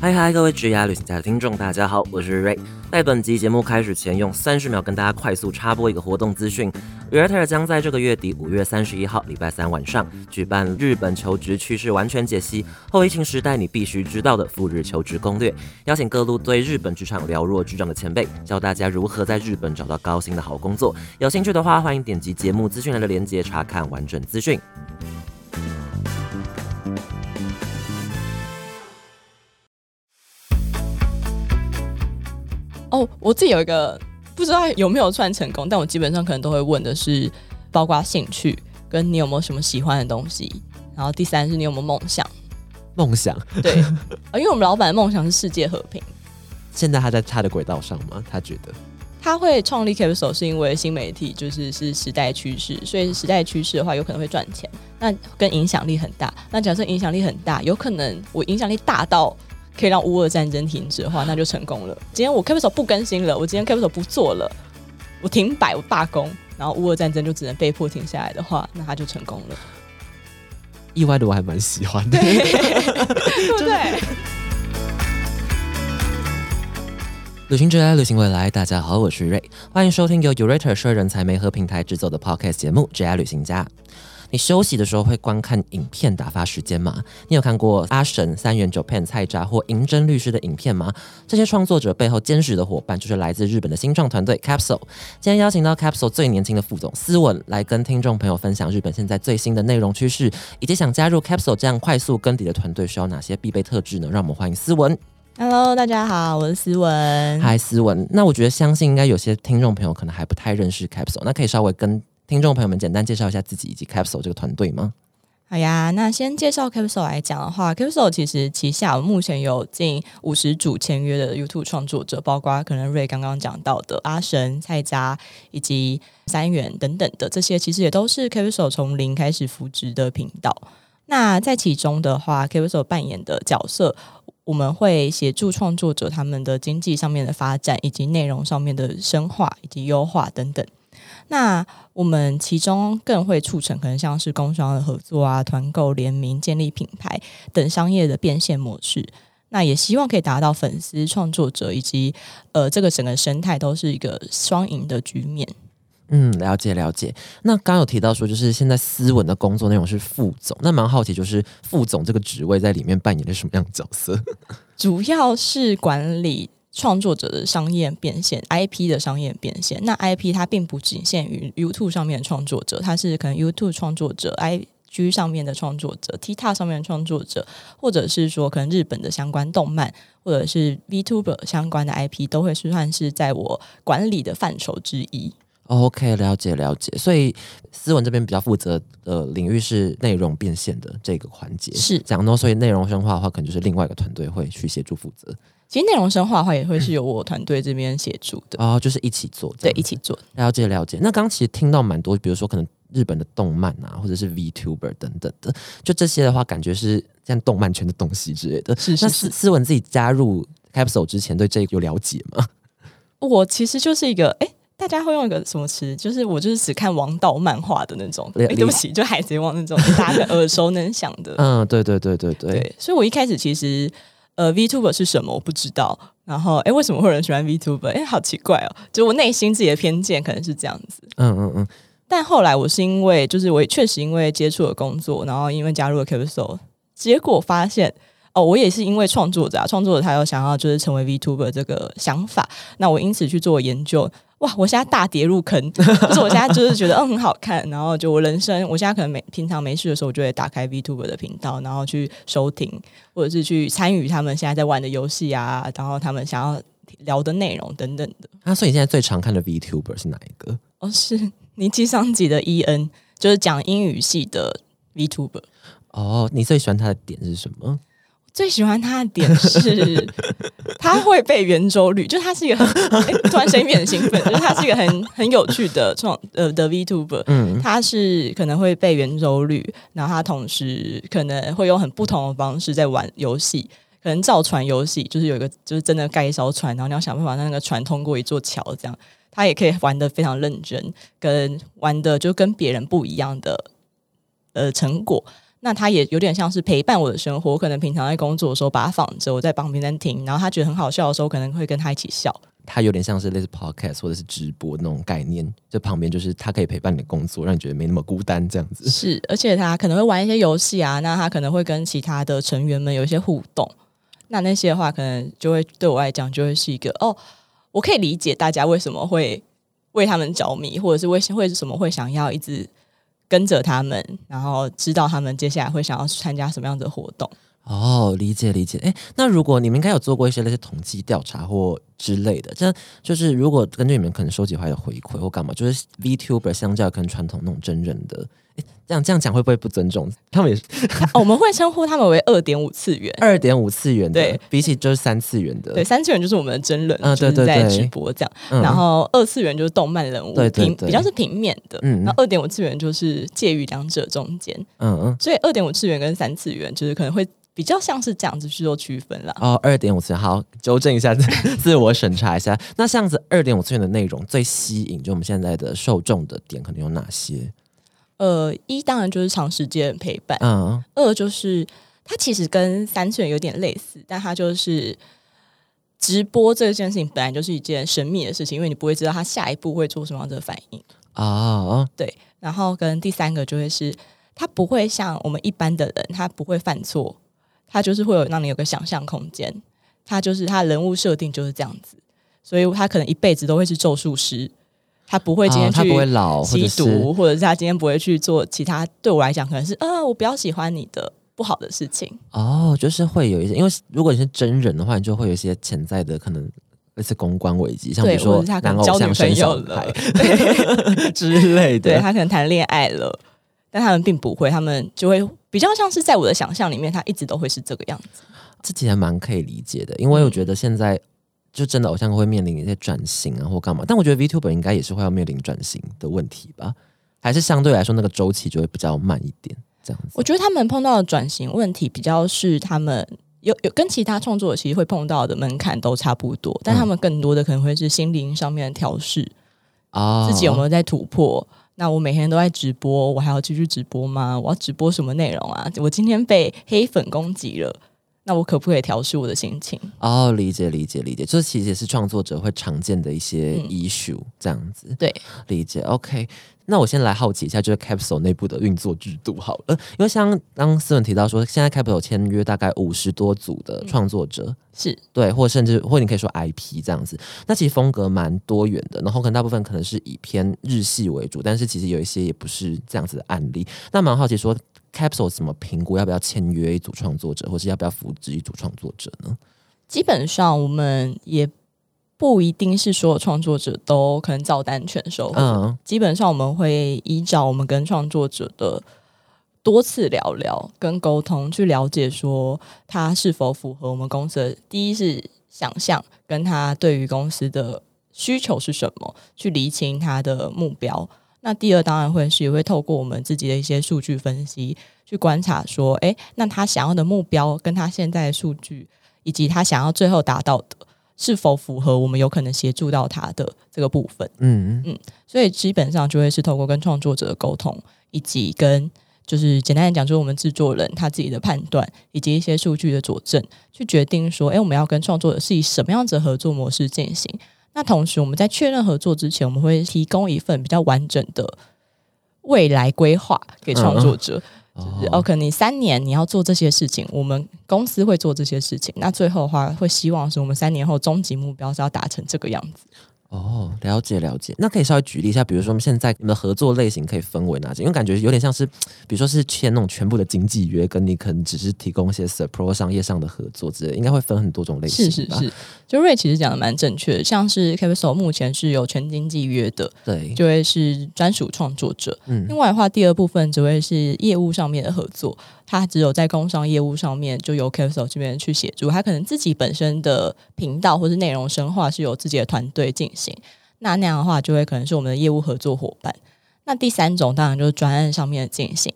嗨嗨，各位职涯旅行家的听众，大家好，我是 Ray。在本集节目开始前，用三十秒跟大家快速插播一个活动资讯 r e t e r 将在这个月底五月三十一号礼拜三晚上举办日本求职趋势完全解析，后疫情时代你必须知道的赴日求职攻略，邀请各路对日本职场了若指掌的前辈，教大家如何在日本找到高薪的好工作。有兴趣的话，欢迎点击节目资讯栏的链接查看完整资讯。哦，我自己有一个不知道有没有算成功，但我基本上可能都会问的是，包括兴趣跟你有没有什么喜欢的东西，然后第三是你有没有梦想。梦想对，因为我们老板的梦想是世界和平。现在他在他的轨道上吗？他觉得他会创立 Capital 是因为新媒体就是是时代趋势，所以时代趋势的话有可能会赚钱，那跟影响力很大。那假设影响力很大，有可能我影响力大到。可以让乌俄战争停止的话，那就成功了。今天我 Capital 不更新了，我今天 Capital 不做了，我停摆，我罢工，然后乌俄战争就只能被迫停下来的话，那他就成功了。意外的我还蛮喜欢的，对 不对？旅行者，旅行未来，大家好，我是瑞，欢迎收听由 Urate 社人才媒合平台制作的 Podcast 节目《J I 旅行家》。你休息的时候会观看影片打发时间吗？你有看过阿神、三元九片菜渣或银针律师的影片吗？这些创作者背后坚实的伙伴就是来自日本的新创团队 Capsule。今天邀请到 Capsule 最年轻的副总思文来跟听众朋友分享日本现在最新的内容趋势，以及想加入 Capsule 这样快速更迭的团队需要哪些必备特质呢？让我们欢迎思文。Hello，大家好，我是思文。嗨，思文。那我觉得相信应该有些听众朋友可能还不太认识 Capsule，那可以稍微跟。听众朋友们，简单介绍一下自己以及 Capsule 这个团队吗？好呀，那先介绍 Capsule 来讲的话，Capsule 其实旗下目前有近五十组签约的 YouTube 创作者，包括可能瑞刚刚讲到的阿神、蔡家以及三元等等的这些，其实也都是 Capsule 从零开始扶植的频道。那在其中的话，Capsule 扮演的角色，我们会协助创作者他们的经济上面的发展，以及内容上面的深化以及优化等等。那我们其中更会促成可能像是工商的合作啊、团购联名、建立品牌等商业的变现模式。那也希望可以达到粉丝、创作者以及呃这个整个生态都是一个双赢的局面。嗯，了解了解。那刚有提到说，就是现在思文的工作内容是副总，那蛮好奇，就是副总这个职位在里面扮演的什么样的角色？主要是管理。创作者的商业变现，IP 的商业变现。那 IP 它并不仅限于 YouTube 上面的创作者，它是可能 YouTube 创作者、IG 上面的创作者、TikTok 上面的创作者，或者是说可能日本的相关动漫，或者是 VTuber 相关的 IP，都会是算是在我管理的范畴之一。OK，了解了解。所以思文这边比较负责的领域是内容变现的这个环节，是这样。那所以内容深化的话，可能就是另外一个团队会去协助负责。其实内容深化的话，也会是由我团队这边协助的哦，就是一起做，对，一起做。了解了解。那刚其实听到蛮多，比如说可能日本的动漫啊，或者是 VTuber 等等的，就这些的话，感觉是像动漫圈的东西之类的。是是是。思文自己加入 Capsule 之前，对这个有了解吗？我其实就是一个，哎，大家会用一个什么词？就是我就是只看王道漫画的那种。哎，对不起，就海贼王那种大家耳熟能详的。嗯，对对对对对。对，所以我一开始其实。呃，Vtuber 是什么？我不知道。然后，哎，为什么会有人喜欢 Vtuber？哎，好奇怪哦！就我内心自己的偏见可能是这样子。嗯嗯嗯。但后来我是因为，就是我确实因为接触了工作，然后因为加入了 Capsule，结果发现哦，我也是因为创作者，创作者他有想要就是成为 Vtuber 这个想法，那我因此去做研究。哇！我现在大跌入坑，就是我现在就是觉得嗯很好看，然后就我人生，我现在可能没平常没事的时候，我就会打开 VTuber 的频道，然后去收听或者是去参与他们现在在玩的游戏啊，然后他们想要聊的内容等等的。啊，所以你现在最常看的 VTuber 是哪一个？哦，是尼基桑吉的 EN，就是讲英语系的 VTuber。哦，你最喜欢他的点是什么？最喜欢他的点是，他会背圆周率，就他是一个很 突然声音变很兴奋，就是他是一个很很有趣的创呃的 VTuber，嗯，他是可能会背圆周率，然后他同时可能会用很不同的方式在玩游戏，可能造船游戏，就是有一个就是真的盖一艘船，然后你要想办法让那个船通过一座桥，这样他也可以玩的非常认真，跟玩的就跟别人不一样的呃成果。那他也有点像是陪伴我的生活。我可能平常在工作的时候把它放着，我在旁边在听，然后他觉得很好笑的时候，可能会跟他一起笑。他有点像是类似 podcast 或者是直播那种概念，就旁边就是他可以陪伴你的工作，让你觉得没那么孤单这样子。是，而且他可能会玩一些游戏啊，那他可能会跟其他的成员们有一些互动。那那些的话，可能就会对我来讲，就会是一个哦，我可以理解大家为什么会为他们着迷，或者是为为什么会想要一直跟着他们，然后知道他们接下来会想要参加什么样的活动。哦，理解理解。哎，那如果你们应该有做过一些那些统计调查或之类的，这就是如果根据你们可能收集回来的回馈或干嘛，就是 VTuber 相较跟传统那种真人的。这样这样讲会不会不尊重？他们？也是，我们会称呼他们为二点五次元，二点五次元的，比起就是三次元的，对，三次元就是我们的真人，嗯，对对对，直播这样，然后二次元就是动漫人物，平比较是平面的，嗯，然后二点五次元就是介于两者中间，嗯嗯，所以二点五次元跟三次元就是可能会比较像是这样子去做区分了。哦，二点五次元，好，纠正一下，自我审查一下，那这样子二点五次元的内容最吸引，就我们现在的受众的点可能有哪些？呃，一当然就是长时间陪伴，嗯，二就是它其实跟三次元有点类似，但它就是直播这件事情本来就是一件神秘的事情，因为你不会知道他下一步会做什么样的反应啊。对，然后跟第三个就会是，他不会像我们一般的人，他不会犯错，他就是会有让你有个想象空间，他就是他人物设定就是这样子，所以他可能一辈子都会是咒术师。他不会今天去吸毒，或者是他今天不会去做其他对我来讲可能是啊，我比较喜欢你的不好的事情。哦，就是会有一些，因为如果你是真人的话，你就会有一些潜在的可能类似公关危机，像比如说他可能交女朋友了 之类的，对他可能谈恋爱了，但他们并不会，他们就会比较像是在我的想象里面，他一直都会是这个样子。这其实蛮可以理解的，因为我觉得现在。就真的偶像会面临一些转型啊，或干嘛？但我觉得 VTuber 应该也是会要面临转型的问题吧？还是相对来说那个周期就会比较慢一点？这样子？我觉得他们碰到的转型问题比较是他们有有跟其他创作者其实会碰到的门槛都差不多，但他们更多的可能会是心灵上面的调试啊，自己有没有在突破？那我每天都在直播，我还要继续直播吗？我要直播什么内容啊？我今天被黑粉攻击了。那我可不可以调试我的心情？哦，理解理解理解，这其实也是创作者会常见的一些 issue，这样子。对，理解。OK，那我先来好奇一下，就是 Capsule 内部的运作制度好了，因为像刚思文提到说，现在 Capsule 签约大概五十多组的创作者，是对，或甚至或你可以说 IP 这样子。那其实风格蛮多元的，然后可能大部分可能是以偏日系为主，但是其实有一些也不是这样子的案例。那蛮好奇说。Capsule 怎么评估要不要签约一组创作者，或是要不要扶植一组创作者呢？基本上我们也不一定是所有创作者都可能照单全收。嗯，基本上我们会依照我们跟创作者的多次聊聊跟沟通，去了解说他是否符合我们公司的第一是想象，跟他对于公司的需求是什么，去厘清他的目标。那第二当然会是也会透过我们自己的一些数据分析去观察，说，哎，那他想要的目标跟他现在的数据，以及他想要最后达到的，是否符合我们有可能协助到他的这个部分？嗯嗯，所以基本上就会是透过跟创作者的沟通，以及跟就是简单的讲，就是我们制作人他自己的判断，以及一些数据的佐证，去决定说，哎，我们要跟创作者是以什么样子的合作模式进行。那同时，我们在确认合作之前，我们会提供一份比较完整的未来规划给创作者。就是，OK，你三年你要做这些事情，我们公司会做这些事情。那最后的话，会希望是我们三年后终极目标是要达成这个样子。哦，了解了解，那可以稍微举例一下，比如说我们现在你们的合作类型可以分为哪些？因为感觉有点像是，比如说是签那种全部的经纪约，跟你可能只是提供一些 support 商业上的合作之类，应该会分很多种类型。是是是，就瑞其实讲的蛮正确的，像是 Capital 目前是有全经纪约的，对，就会是专属创作者。嗯，另外的话，第二部分只会是业务上面的合作。他只有在工商业务上面，就由 Capital 这边去协助。他可能自己本身的频道或是内容深化是由自己的团队进行。那那样的话，就会可能是我们的业务合作伙伴。那第三种当然就是专案上面的进行，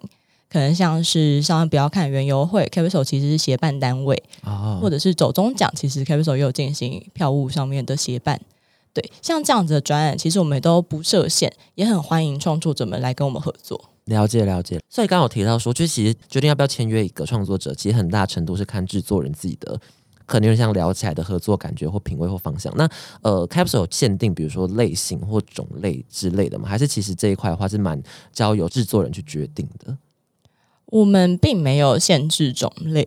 可能像是上面不要看原油会，Capital 其实是协办单位啊，或者是走中奖，其实 Capital 也有进行票务上面的协办。对，像这样子的专案，其实我们都不设限，也很欢迎创作者们来跟我们合作。了解了解。所以刚刚有提到说，就其实决定要不要签约一个创作者，其实很大程度是看制作人自己的。可能有点像聊起来的合作感觉或品味或方向。那呃，Capsule 有限定，比如说类型或种类之类的吗？还是其实这一块的话是蛮交由制作人去决定的？我们并没有限制种类。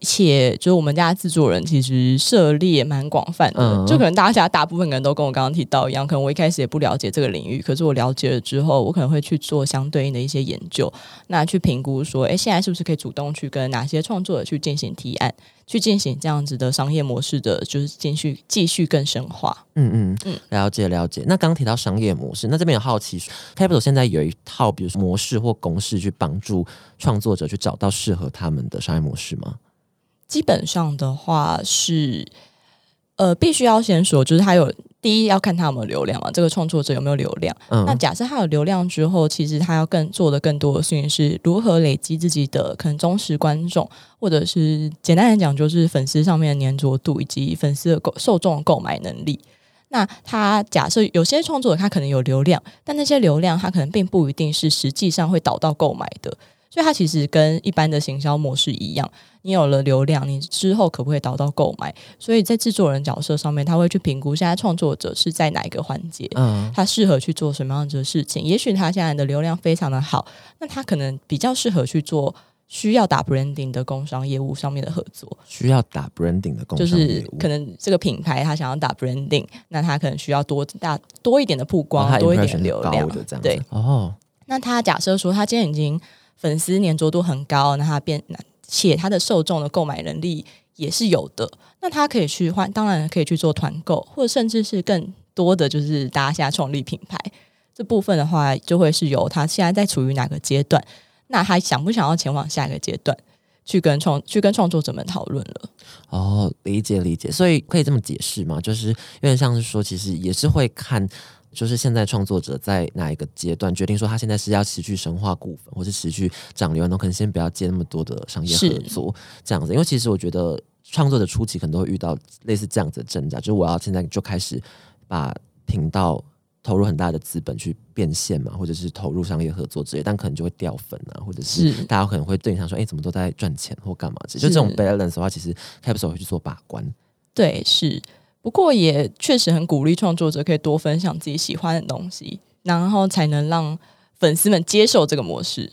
且就是我们家制作人其实涉猎蛮广泛的，就可能大家大部分人都跟我刚刚提到一样，可能我一开始也不了解这个领域，可是我了解了之后，我可能会去做相对应的一些研究，那去评估说，哎，现在是不是可以主动去跟哪些创作者去进行提案，去进行这样子的商业模式的，就是继续继续更深化。嗯嗯嗯，了解了解。那刚提到商业模式，那这边有好奇，Capital 现在有一套比如说模式或公式去帮助创作者去找到适合他们的商业模式吗？基本上的话是，呃，必须要先说，就是他有第一要看他有没有流量嘛，这个创作者有没有流量。那假设他有流量之后，其实他要更做的更多的事情是如何累积自己的可能忠实观众，或者是简单来讲就是粉丝上面的粘着度以及粉丝的购受众购买能力。那他假设有些创作者他可能有流量，但那些流量他可能并不一定是实际上会导到购买的。所以它其实跟一般的行销模式一样，你有了流量，你之后可不可以导到购买？所以在制作人角色上面，他会去评估现在创作者是在哪一个环节，嗯，他适合去做什么样子的事情。也许他现在的流量非常的好，那他可能比较适合去做需要打 branding 的工商业务上面的合作。需要打 branding 的工商业务，就是可能这个品牌他想要打 branding，那他可能需要多大多一点的曝光，多一点流量的这样。对哦，那他假设说他今天已经。粉丝粘着度很高，那他变，且他的受众的购买能力也是有的，那他可以去换，当然可以去做团购，或者甚至是更多的就是大家现在创立品牌这部分的话，就会是由他现在在处于哪个阶段，那他想不想要前往下一个阶段去跟创 去跟创作者们讨论了。哦，理解理解，所以可以这么解释吗？就是有点像是说，其实也是会看。就是现在创作者在哪一个阶段决定说他现在是要持续深化股份，或是持续涨流，那可能先不要接那么多的商业合作这样子。因为其实我觉得创作的初期可能都会遇到类似这样子的挣扎，就是我要现在就开始把频道投入很大的资本去变现嘛，或者是投入商业合作之类，但可能就会掉粉啊，或者是大家可能会对你想说，哎，怎么都在赚钱或干嘛？就这种 balance 的话，其实 Capital 会去做把关。对，是。不过也确实很鼓励创作者可以多分享自己喜欢的东西，然后才能让粉丝们接受这个模式。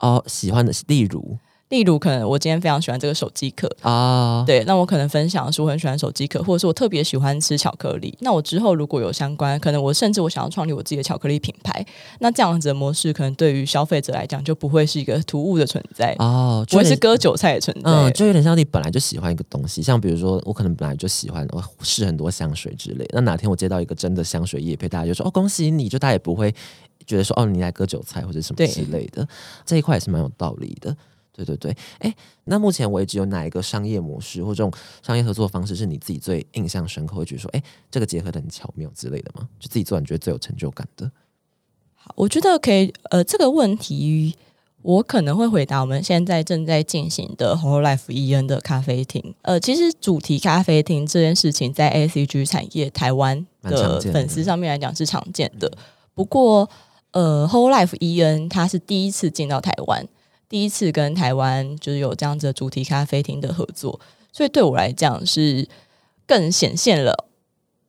哦，喜欢的是例如。例如，可能我今天非常喜欢这个手机壳啊，对，那我可能分享的是我很喜欢手机壳，或者是我特别喜欢吃巧克力。那我之后如果有相关，可能我甚至我想要创立我自己的巧克力品牌，那这样子的模式可能对于消费者来讲就不会是一个突兀的存在哦，不会是割韭菜的存在。嗯，就有点像你本来就喜欢一个东西，像比如说我可能本来就喜欢我试很多香水之类，那哪天我接到一个真的香水业配，大家就说哦恭喜你，就大家也不会觉得说哦你来割韭菜或者什么之类的，这一块也是蛮有道理的。对对对，哎，那目前为止有哪一个商业模式或这种商业合作方式是你自己最印象深刻，会觉得说，哎，这个结合的很巧妙之类的吗？就自己做，你觉得最有成就感的？好，我觉得可以。呃，这个问题我可能会回答。我们现在正在进行的 Whole Life E N 的咖啡厅。呃，其实主题咖啡厅这件事情在 A C G 产业台湾的粉丝上面来讲是常见的。不过，呃，Whole Life E N 它是第一次进到台湾。第一次跟台湾就是有这样子的主题咖啡厅的合作，所以对我来讲是更显现了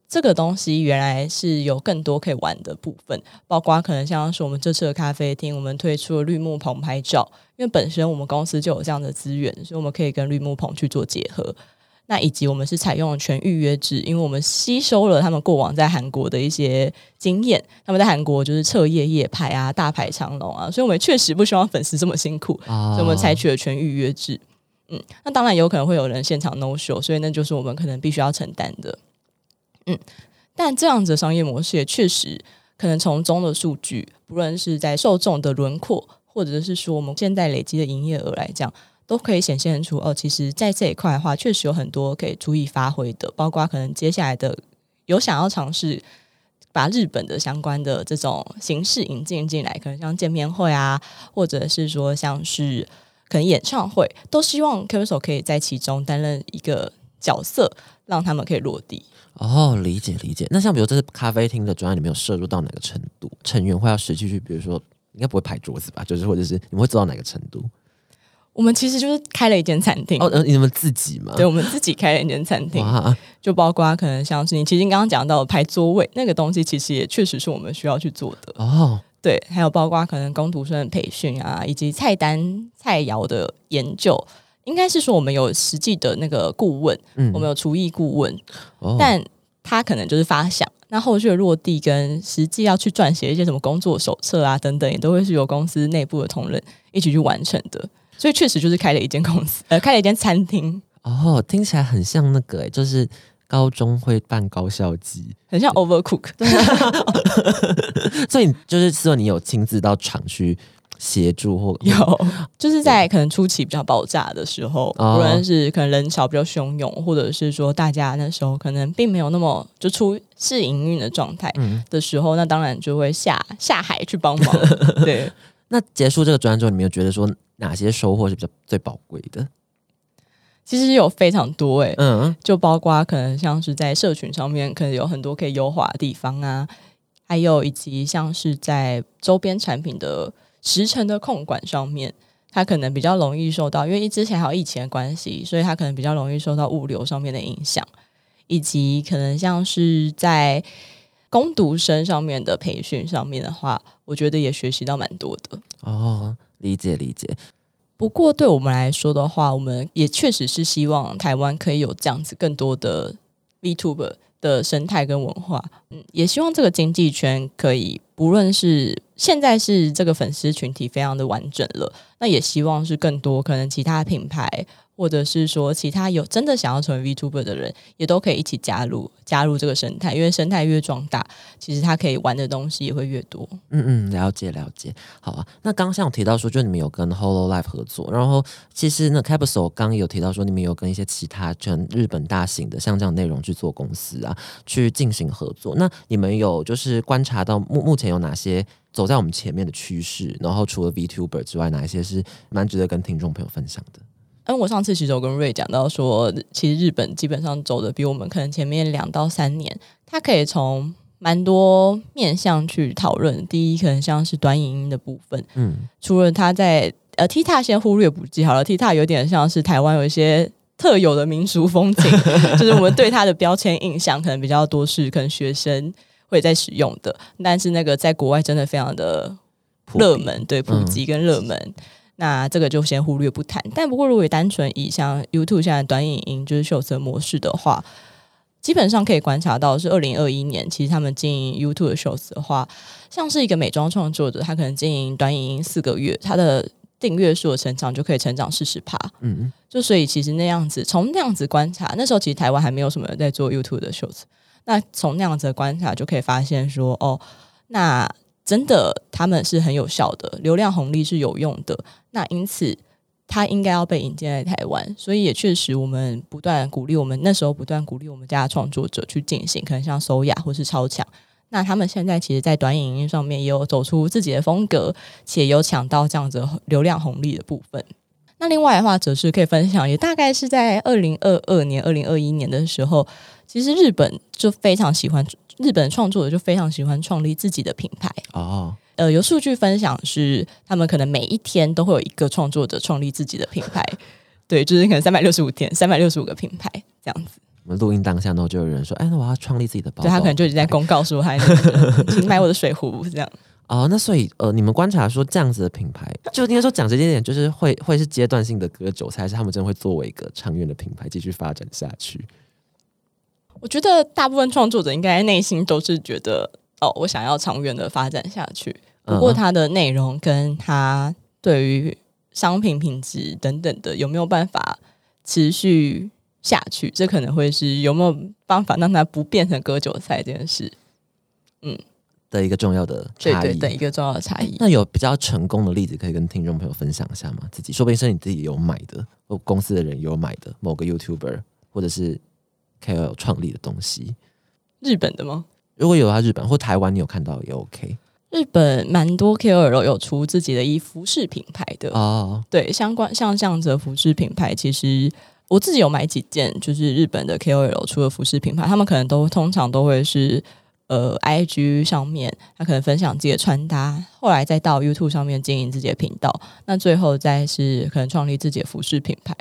这个东西原来是有更多可以玩的部分，包括可能像是我们这次的咖啡厅，我们推出了绿幕棚拍照，因为本身我们公司就有这样的资源，所以我们可以跟绿幕棚去做结合。那以及我们是采用了全预约制，因为我们吸收了他们过往在韩国的一些经验，他们在韩国就是彻夜夜排啊，大排长龙啊，所以我们确实不希望粉丝这么辛苦，所以我们采取了全预约制。嗯，那当然有可能会有人现场 no show，所以那就是我们可能必须要承担的。嗯，但这样子的商业模式也确实可能从中的数据，不论是在受众的轮廓，或者是说我们现在累积的营业额来讲。都可以显现出哦，其实，在这一块的话，确实有很多可以足以发挥的，包括可能接下来的有想要尝试把日本的相关的这种形式引进进来，可能像见面会啊，或者是说像是可能演唱会，都希望 K 歌手可以在其中担任一个角色，让他们可以落地。哦，理解理解。那像比如这是咖啡厅的专案里面有摄入到哪个程度？成员会要实际去，比如说。应该不会拍桌子吧？就是或者是你们会做到哪个程度？我们其实就是开了一间餐厅。哦，呃，你们自己吗？对，我们自己开了一间餐厅，哇，就包括可能像是你其实你刚刚讲到的排座位那个东西，其实也确实是我们需要去做的。哦，对，还有包括可能工读生的培训啊，以及菜单菜肴的研究，应该是说我们有实际的那个顾问，嗯。我们有厨艺顾问，哦。但他可能就是发想，那后续的落地跟实际要去撰写一些什么工作手册啊等等，也都会是由公司内部的同仁一起去完成的。所以确实就是开了一间公司，呃，开了一间餐厅，哦，听起来很像那个、欸，就是高中会办高校季，很像 Overcook。所以就是说你有亲自到厂区协助或有，就是在可能初期比较爆炸的时候，哦。无论是可能人潮比较汹涌，或者是说大家那时候可能并没有那么就出试营运的状态嗯。的时候，那当然就会下下海去帮忙。对，那结束这个专案之后，你们有觉得说哪些收获是比较最宝贵的？其实有非常多诶、嗯，就包括可能像是在社群上面，可能有很多可以优化的地方啊，还有以及像是在周边产品的时程的控管上面，它可能比较容易受到，因为之前还有疫情的关系，所以它可能比较容易受到物流上面的影响，以及可能像是在攻读生上面的培训上面的话，我觉得也学习到蛮多的。哦，理解理解，不过对我们来说的话，我们也确实是希望台湾可以有这样子更多的 VTuber 的生态跟文化，嗯，也希望这个经济圈可以，不论是现在是这个粉丝群体非常的完整了，那也希望是更多可能其他品牌。或者是说，其他有真的想要成为 VTuber 的人，也都可以一起加入加入这个生态，因为生态越壮大，其实他可以玩的东西也会越多。嗯嗯，了解了解。好啊，那刚像有提到说，就你们有跟 Holo Life 合作，然后其实那 Capsule 刚刚有提到说，你们有跟一些其他全日本大型的像这样内容制作公司啊，去进行合作。那你们有就是观察到目目前有哪些走在我们前面的趋势？然后除了 VTuber 之外，哪一些是蛮值得跟听众朋友分享的？因为我上次其实有跟瑞讲到说，其实日本基本上走的比我们可能前面两到三年，它可以从蛮多面向去讨论。第一，可能像是短影音的部分，嗯，除了它在呃 T 塔先忽略不计好了，T 塔有点像是台湾有一些特有的民俗风情，就是我们对它的标签印象可能比较多是可能学生会在使用的，但是那个在国外真的非常的热门，对普及跟热门。那这个就先忽略不谈。但不过，如果单纯以像 YouTube 现在短影音就是秀色模式的话，基本上可以观察到是二零二一年，其实他们经营 YouTube 的 Shows 的话，像是一个美妆创作者，他可能经营短影音四个月，他的订阅数的成长就可以成长四十趴。嗯就所以其实那样子，从那样子观察，那时候其实台湾还没有什么人在做 YouTube 的 Shows，那从那样子的观察就可以发现说，哦，那真的他们是很有效的，流量红利是有用的，那因此它应该要被引进来台湾，所以也确实我们不断鼓励我们那时候不断鼓励我们家的创作者去进行，可能像搜雅或是超强。那他们现在其实，在短影音上面也有走出自己的风格，且有抢到这样子流量红利的部分。那另外的话，则是可以分享，也大概是在二零二二年、二零二一年的时候，其实日本就非常喜欢日本创作者就非常喜欢创立自己的品牌。哦，呃，有数据分享是，他们可能每一天都会有一个创作者创立自己的品牌，对，就是可能三百六十五天，三百六十五个品牌这样子。我们录音当下呢，就有人说，哎，那我要创立自己的包包。对他可能就已经在公告说，还请买我的水壶这样。哦，那所以呃，你们观察说这样子的品牌，就应该说讲直接点，就是会会是阶段性的割韭菜，还是他们真的会作为一个长远的品牌继续发展下去？我觉得大部分创作者应该内心都是觉得，哦，我想要长远的发展下去。不过嗯它的内容跟它对于商品品质等等的有没有办法持续下去，这可能会是有没有办法让它不变成割韭菜这件事。的一个重要的差异。对对对，一个重要的差异。那有比较成功的例子可以跟听众朋友分享一下吗？自己说不定是你自己有买的，或公司的人有买的某个 YouTuber 或者是 KOL 创立的东西。日本的吗？如果有啊日本或台湾，你有看到也 OK 日本蛮多 KOL 有出自己的衣服饰品牌的，哦。对，相关像这样子的服饰品牌，其实我自己有买几件，就是日本的 KOL 出的服饰品牌，他们可能都通常都会是呃，IG 上面，他可能分享自己的穿搭，后来再到 YouTube 上面经营自己的频道，那最后再是可能创立自己的服饰品牌，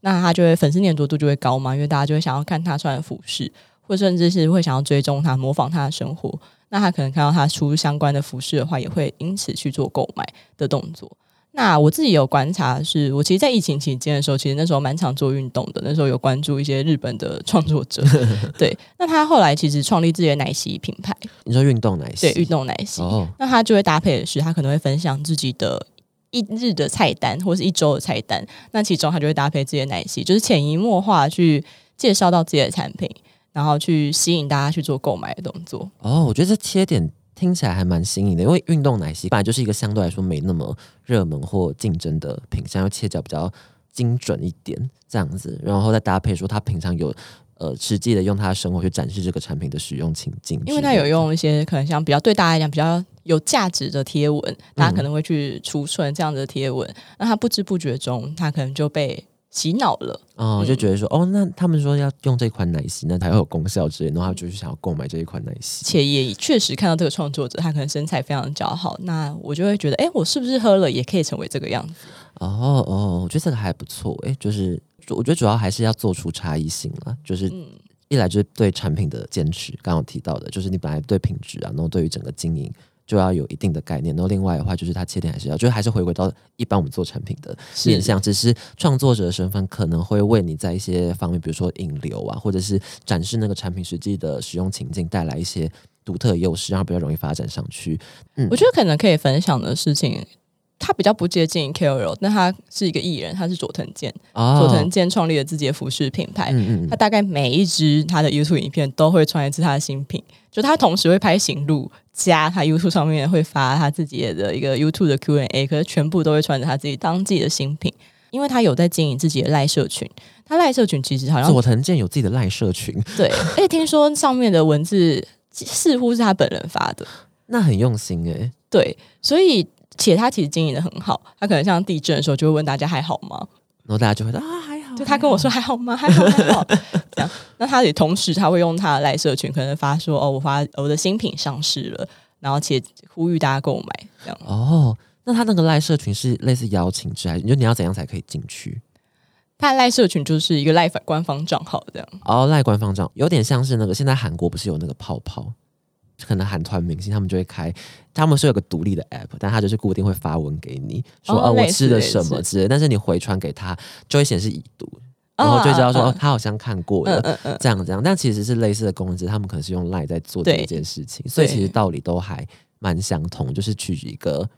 那他就会粉丝粘着度就会高嘛，因为大家就会想要看他穿的服饰，或甚至是会想要追踪他、模仿他的生活，那他可能看到他出相关的服饰的话，也会因此去做购买的动作。那我自己有观察，是我其实，在疫情期间的时候，其实那时候蛮常做运动的。那时候有关注一些日本的创作者，对。那他后来其实创立自己的奶昔品牌，你说运动奶昔？对，运动奶昔。哦那他就会搭配的是，他可能会分享自己的一日的菜单，或是一周的菜单。那其中他就会搭配自己的奶昔，就是潜移默化去介绍到自己的产品，然后去吸引大家去做购买的动作。哦，我觉得这切点。听起来还蛮新颖的，因为运动奶昔本来就是一个相对来说没那么热门或竞争的品相，要切角比较精准一点这样子，然后再搭配说他平常有呃实际的用他的生活去展示这个产品的使用情境，因为他有用一些可能像比较对大家来讲比较有价值的贴文，大家可能会去储存这样的贴文，那他不知不觉中他可能就被。洗脑了哦，我就觉得说，哦，那他们说要用这款奶昔，那才会有功效之类，然后就是想要购买这一款奶昔。且也确实看到这个创作者，他可能身材非常姣好，那我就会觉得，哎，我是不是喝了也可以成为这个样子？哦哦，我觉得这个还不错，哎，就是我觉得主要还是要做出差异性了，就是一来就是对产品的坚持，刚刚提到的，就是你本来对品质啊，然后对于整个经营。就要有一定的概念，然后另外的话就是它切点还是要，就是还是回归到一般我们做产品的面向，只是创作者的身份可能会为你在一些方面，比如说引流啊，或者是展示那个产品实际的使用情境，带来一些独特优势，然后比较容易发展上去。嗯，我觉得可能可以分享的事情，他比较不接近 KOL，但他是一个艺人，他是佐藤健，佐藤健创立了自己的服饰品牌，嗯嗯他大概每一支他的 YouTube 影片都会穿一次他的新品，就他同时会拍行路。加他 YouTube 上面会发他自己的一个 YouTube 的 Q&A，可是全部都会穿着他自己当季的新品，因为他有在经营自己的赖社群。他赖社群其实好像佐藤健有自己的赖社群，对，而且听说上面的文字似乎是他本人发的，那很用心哎。对，所以且他其实经营的很好，他可能像地震的时候就会问大家还好吗？然后大家就会说啊还好，就他跟我说还好吗？还好还好。这样，那他也同时他会用他的赖社群，可能发说哦，我发我的新品上市了，然后且呼吁大家购买这样。哦，那他那个赖社群是类似邀请制，还是你说你要怎样才可以进去？他赖社群就是一个赖官方账号这样。哦，赖官方账有点像是那个现在韩国不是有那个泡泡？可能韩团明星他们就会开，他们是有个独立的 app，但他就是固定会发文给你说哦我吃了什么之类，但是你回传给他就会显示已读，然后就知道说哦他好像看过了这样这样，但其实是类似的功能，只是他们可能是用 line 在做这一件事情，所以其实道理都还蛮相同，就是取一个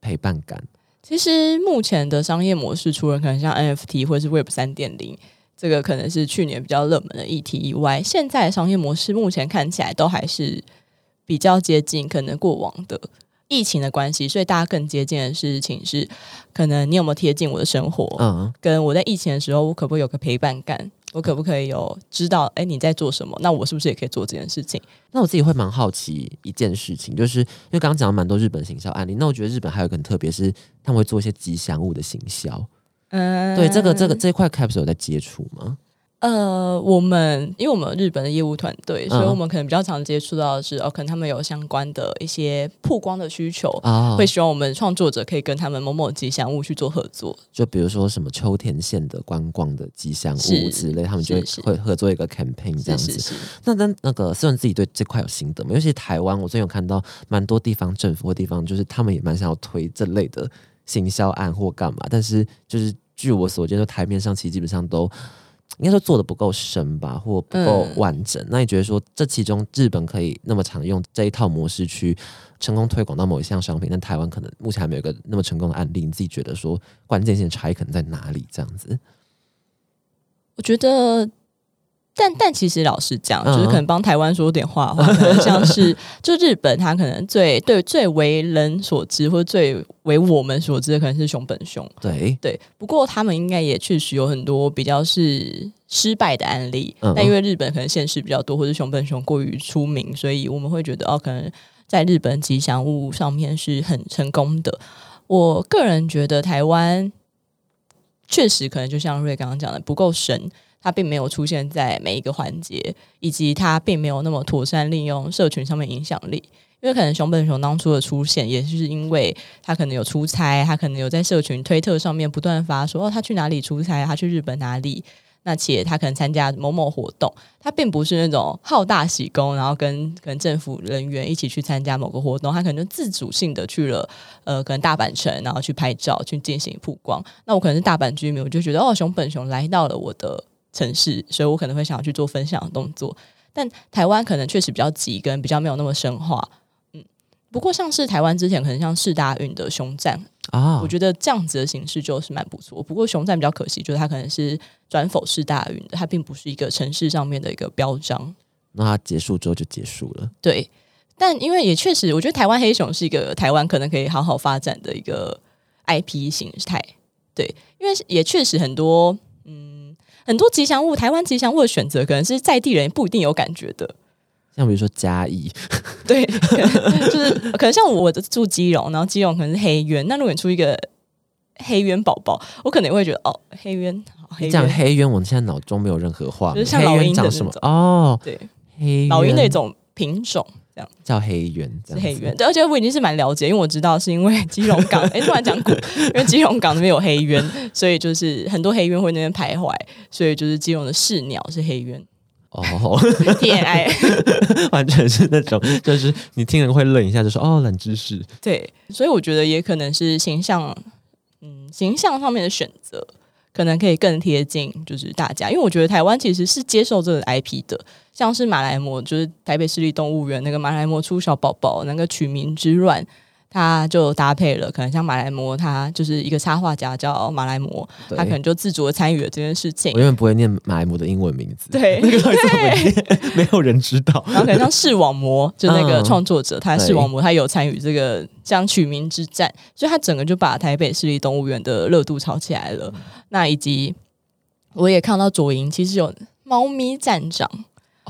陪伴感。其实目前的商业模式，除了可能像 NFT 或者是 Web 三点零。这个可能是去年比较热门的议题以外，现在的商业模式目前看起来都还是。比较接近可能过往的疫情的关系，所以大家更接近的事情是，可能你有没有贴近我的生活？嗯，跟我在疫情的时候，我可不可以有个陪伴感？我可不可以有知道？哎，你在做什么？那我是不是也可以做这件事情？那我自己会蛮好奇一件事情，就是因为刚刚讲了蛮多日本行销案例，那我觉得日本还有一个很特别，是他们会做一些吉祥物的行销。嗯，对，这个这个这块 Caps 有在接触吗？呃，我们因为我们日本的业务团队，所以我们可能比较常接触到的是，哦，可能他们有相关的一些曝光的需求，会希望我们创作者可以跟他们某某吉祥物去做合作。就比如说什么秋田县的观光的吉祥物之类，他们就会合作一个 campaign 这样子。那那那个思文自己对这块有心得吗？尤其台湾，我最近有看到蛮多地方政府或地方，就是他们也蛮想要推这类的行销案或干嘛，但是就是据我所见，就台面上其实基本上都。应该说做的不够深吧，或不够完整。那你觉得说这其中日本可以那么常用这一套模式去成功推广到某一项商品，但台湾可能目前还没有一个那么成功的案例。你自己觉得说关键性的差异可能在哪里？这样子，我觉得。但但其实老实讲，就是可能帮台湾说点话的话，可能像是 就日本，他可能最对最为人所知，或者最为我们所知的，可能是熊本熊。对对，不过他们应该也确实有很多比较是失败的案例。但因为日本可能现实比较多，或者熊本熊过于出名，所以我们会觉得哦，可能在日本吉祥物上面是很成功的。我个人觉得台湾确实可能就像瑞刚刚讲的不够深。它并没有出现在每一个环节，以及它并没有那么妥善利用社群上面影响力。因为可能熊本熊当初的出现，也是因为他可能有出差，他可能有在社群推特上面不断发说哦，他去哪里出差，他去日本哪里。那且他可能参加某某活动，他并不是那种好大喜功，然后跟跟政府人员一起去参加某个活动，他可能就自主性的去了，呃，可能大阪城，然后去拍照去进行曝光。那我可能是大阪居民，我就觉得哦，熊本熊来到了我的城市，所以我可能会想要去做分享的动作。但台湾可能确实比较急，跟比较没有那么深化。嗯，不过像是台湾之前可能像市大运的熊站。啊，我觉得这样子的形式就是蛮不错。不过熊站比较可惜，就是它可能是转否市大运的，它并不是一个城市上面的一个标章。那它结束之后就结束了。对，但因为也确实，我觉得台湾黑熊是一个台湾可能可以好好发展的一个 IP 形态。对，因为也确实很多，嗯，很多吉祥物，台湾吉祥物的选择可能是在地人不一定有感觉的。像比如说嘉义，对，就是可能像我的住基隆，然后基隆可能是黑渊，那如果你出一个黑渊宝宝，我可能会觉得哦，黑渊，你讲黑渊，我现在脑中没有任何画面，就是像老鹰长什么哦，对，黑老鹰那种品种，这样叫黑渊，是黑渊，对，而且我已经是蛮了解，因为我知道是因为基隆港，哎，突然讲古，因为基隆港那边有黑渊，所以就是很多黑渊会那边徘徊，所以就是基隆的市鸟是黑渊。哦，T I，完全是那种，就是你听人会愣一下，就说哦，冷知识。对，所以我觉得也可能是形象，嗯，形象上面的选择，可能可以更贴近就是大家，因为我觉得台湾其实是接受这个 I P 的，像是马来貘，就是台北市立动物园那个马来貘出小宝宝那个取名之乱。他就搭配了，可能像马来貘，他就是一个插画家叫马来貘，他可能就自主的参与了这件事情。我永远不会念马来貘的英文名字，对，那个怎么 没有人知道。然后可能像视网膜，就那个创作者，他视网膜，他有参与这个这样取名之战，所以他整个就把台北市立动物园的热度炒起来了。那以及我也看到左营其实有猫咪站长。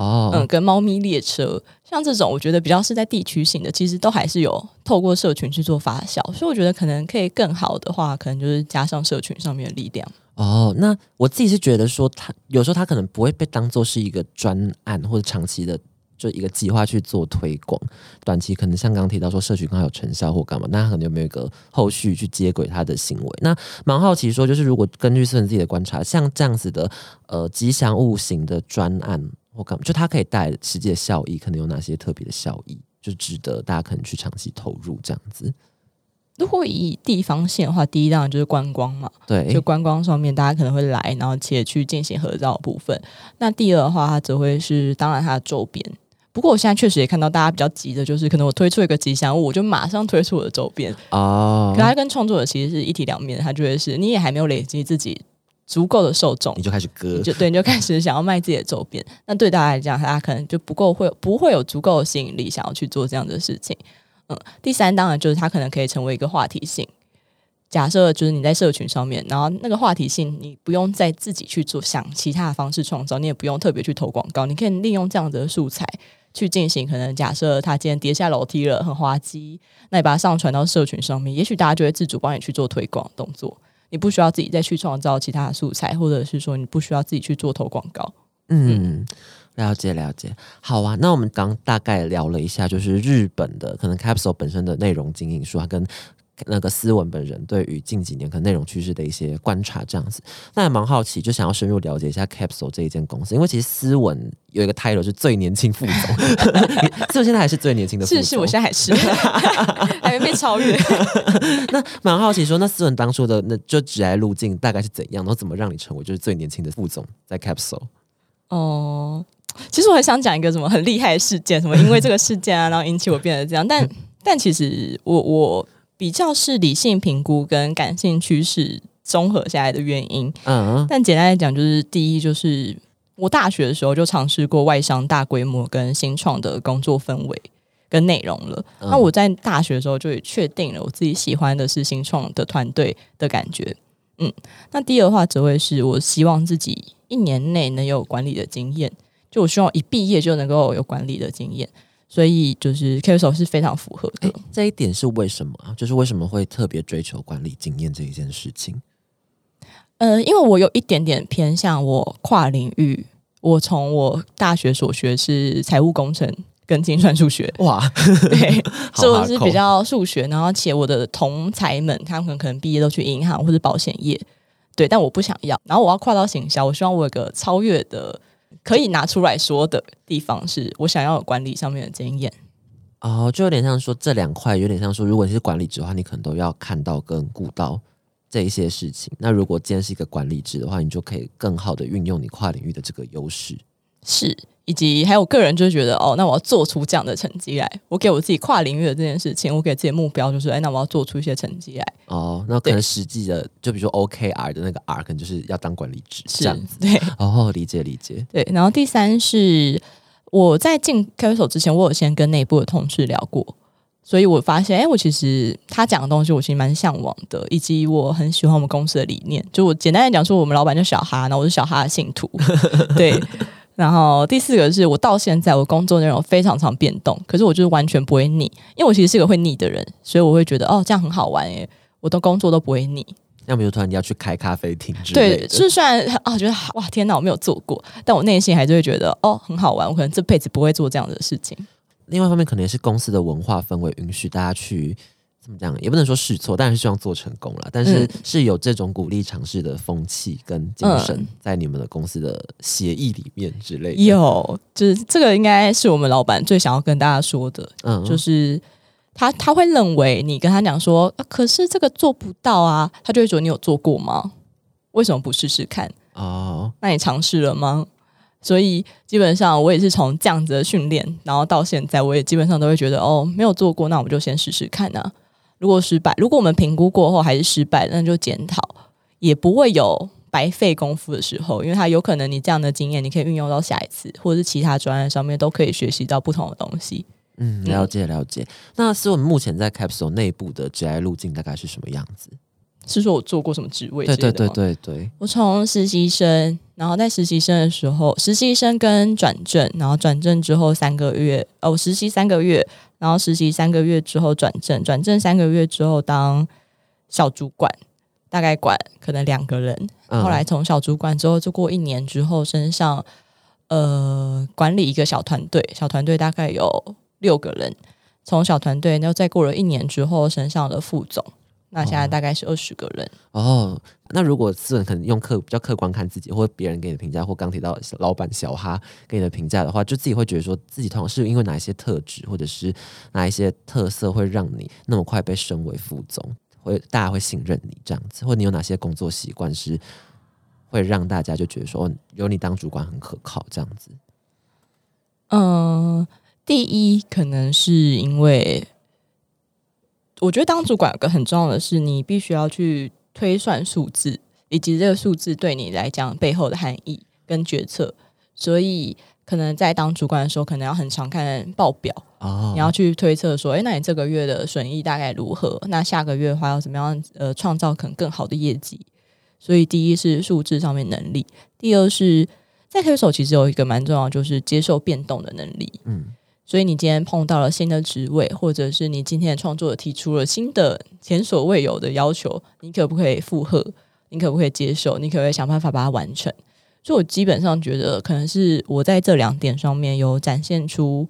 哦，嗯，跟猫咪列车，像这种，我觉得比较是在地区性的，其实都还是有透过社群去做发酵，所以我觉得可能可以更好的话，可能就是加上社群上面的力量。哦，那我自己是觉得说，他有时候他可能不会被当做是一个专案或者长期的就一个计划去做推广，短期可能像刚刚提到说社群刚好有成效或干嘛，那可能有没有一个后续去接轨他的行为？那蛮好奇说，就是如果根据私人自己的观察，像这样子的呃吉祥物型的专案。就它可以带来实际的效益，可能有哪些特别的效益，就值得大家可能去长期投入这样子。如果以地方线的话，第一当然就是观光嘛，对，就观光上面大家可能会来，然后且去进行合照部分。那第二的话，它则会是当然它的周边。不过我现在确实也看到大家比较急的，就是可能我推出一个吉祥物，我就马上推出我的周边哦。可它跟创作者其实是一体两面，它就会是你也还没有累积自己。足够的受众，你就开始割，就对，你就开始想要卖自己的周边。那对大家来讲，大家可能就不够会不会有足够的吸引力，想要去做这样的事情。嗯，第三当然就是它可能可以成为一个话题性。假设就是你在社群上面，然后那个话题性，你不用再自己去做想其他的方式创造，你也不用特别去投广告，你可以利用这样的素材去进行。可能假设他今天跌下楼梯了，很滑稽，那你把它上传到社群上面，也许大家就会自主帮你去做推广动作。你不需要自己再去创造其他的素材，或者是说你不需要自己去做投广告。嗯，了解了解。好啊，那我们刚大概聊了一下，就是日本的可能 Capsule 本身的内容经营术，它跟。那个斯文本人对于近几年可能内容趋势的一些观察，这样子，那也蛮好奇，就想要深入了解一下 Capsule 这一间公司，因为其实斯文有一个 title 是最年轻副总，思文现在还是最年轻的副总，是是，我现在还是 还没被超越。那蛮好奇，说那斯文当初的那就职来路径大概是怎样，然后怎么让你成为就是最年轻的副总在 Capsule？哦，其实我很想讲一个什么很厉害的事件，什么因为这个事件啊，然后引起我变得这样，但但其实我我。比较是理性评估跟感性趋势综合下来的原因。嗯，但简单来讲，就是第一，就是我大学的时候就尝试过外商大规模跟新创的工作氛围跟内容了。那我在大学的时候就也确定了，我自己喜欢的是新创的团队的感觉。嗯，那第二的话，则会是我希望自己一年内能有管理的经验，就我希望一毕业就能够有管理的经验。所以就是 k a s o 是非常符合的，这一点是为什么啊？就是为什么会特别追求管理经验这一件事情？呃，因为我有一点点偏向我跨领域，我从我大学所学是财务工程跟精算数学，哇，对，好所以我是比较数学，然后且我的同才们他们可能毕业都去银行或者保险业，对，但我不想要，然后我要跨到行销，我希望我有个超越的可以拿出来说的地方，是我想要有管理上面的经验。哦，就有点像说这两块，有点像说，如果你是管理职的话，你可能都要看到跟顾到这一些事情。那如果今天是一个管理职的话，你就可以更好的运用你跨领域的这个优势。是，以及还有个人就是觉得哦，那我要做出这样的成绩来。我给我自己跨领域的这件事情，我给自己的目标就是，哎，那我要做出一些成绩来。哦，那可能实际的，就比如说 OKR 的那个 R，可能就是要当管理职这样子。，对哦，理解理解。对。然后第三是我在进 K 手之前，我有先跟内部的同事聊过，所以我发现，哎，我其实他讲的东西，我其实蛮向往的，以及我很喜欢我们公司的理念。就我简单的讲说，我们老板叫小哈，然后我是小哈的信徒，对。然后第四个是我到现在我工作内容非常常变动，可是我就是完全不会腻，因为我其实是个会腻的人，所以我会觉得哦这样很好玩耶，我的工作都不会腻。要比如突然你要去开咖啡厅之类对，就，是虽然啊觉得哇天哪我没有做过，但我内心还是会觉得哦很好玩，我可能这辈子不会做这样的事情。另外一方面，可能也是公司的文化氛围允许大家去怎么讲，也不能说试错，但是希望做成功了。但是嗯是有这种鼓励尝试的风气跟精神嗯在你们的公司的协议里面之类的。有，就是这个应该是我们老板最想要跟大家说的，嗯就是他他会认为你跟他讲说、啊，可是这个做不到啊，他就会觉得你有做过吗？为什么不试试看？哦，那你尝试了吗？所以基本上我也是从这样子的训练，然后到现在，我也基本上都会觉得哦，没有做过，那我们就先试试看啊。如果失败，如果我们评估过后还是失败，那就检讨，也不会有白费功夫的时候，因为它有可能你这样的经验，你可以运用到下一次，或者是其他专案上面都可以学习到不同的东西。嗯，了解了解。那是我们目前在 Capsule 内部的职业路径大概是什么样子？是说我做过什么职位对对？对对对，我从实习生，然后在实习生的时候，实习生跟转正，然后转正之后三个月，哦，我实习三个月，然后实习三个月之后转正，转正三个月之后当小主管，大概管可能两个人。嗯后来从小主管之后，就过一年之后，身上呃管理一个小团队，小团队大概有六个人。从小团队，然后再过了一年之后，升上了副总，那现在大概是二十个人。哦，那如果思文可能用客比较客观看自己，或者别人给你的评价，或刚提到老板小哈给你的评价的话，就自己会觉得说自己通常是因为哪一些特质，或者是哪一些特色会让你那么快被升为副总，会大家会信任你这样子，或你有哪些工作习惯是会让大家就觉得说哦有你当主管很可靠这样子。嗯，第一可能是因为我觉得当主管有个很重要的是，你必须要去推算数字，以及这个数字对你来讲背后的含义跟决策。所以可能在当主管的时候，可能要很常看报表，哦，你要去推测说，诶，那你这个月的损益大概如何？那下个月的话要怎么样呃创造可能更好的业绩？所以第一是数字上面能力，第二是在推手其实有一个蛮重要，就是接受变动的能力。嗯所以你今天碰到了新的职位，或者是你今天的创作提出了新的前所未有的要求，你可不可以附和？你可不可以接受？你可不可以想办法把它完成？所以我基本上觉得，可能是我在这两点上面有展现出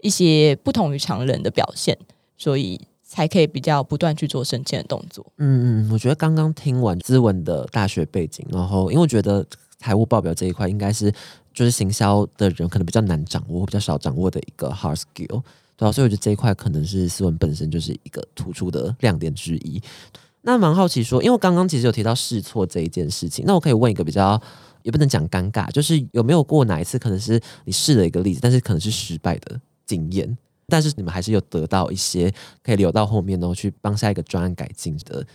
一些不同于常人的表现，所以才可以比较不断去做升迁的动作。嗯嗯，我觉得刚刚听完资文的大学背景，然后因为我觉得财务报表这一块应该是就是行销的人可能比较难掌握，比较少掌握的一个 hard skill，对啊，所以我觉得这一块可能是思文本身就是一个突出的亮点之一。那蛮好奇说，因为我刚刚其实有提到试错这一件事情，那我可以问一个比较也不能讲尴尬，就是有没有过哪一次可能是你试了一个例子，但是可能是失败的经验，但是你们还是有得到一些可以留到后面，然后去帮下一个专案改进的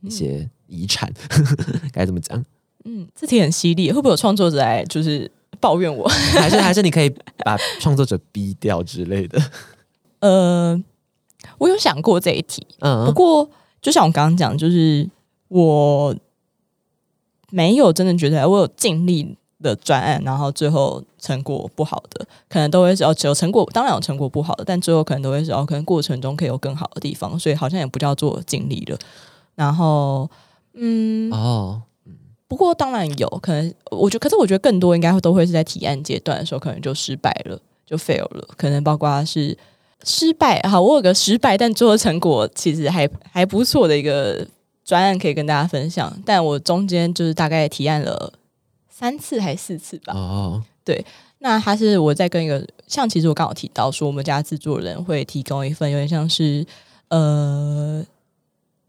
一些遗产，该怎么讲？嗯，这题很犀利，会不会有创作者来就是抱怨我？还是还是你可以把创作者逼掉之类的？呃，我有想过这一题，不嗯，过，就像我刚刚讲，就是我没有真的觉得我有尽力的专案，然后最后成果不好的，可能都会是哦，有成果，当然有成果不好的，但最后可能都会是哦，可能过程中可以有更好的地方，所以好像也不叫做尽力了。然后，嗯，哦，不过当然有可能，我觉得，可是我觉得更多应该都会是在提案阶段的时候，可能就失败了，就 fail 了。可能包括是失败，好，我有个失败，但最后成果其实还还不错的一个专案可以跟大家分享。但我中间就是大概提案了三次还是四次吧。哦，那他是我在跟一个，像其实我刚好提到说，我们家制作人会提供一份有点像是呃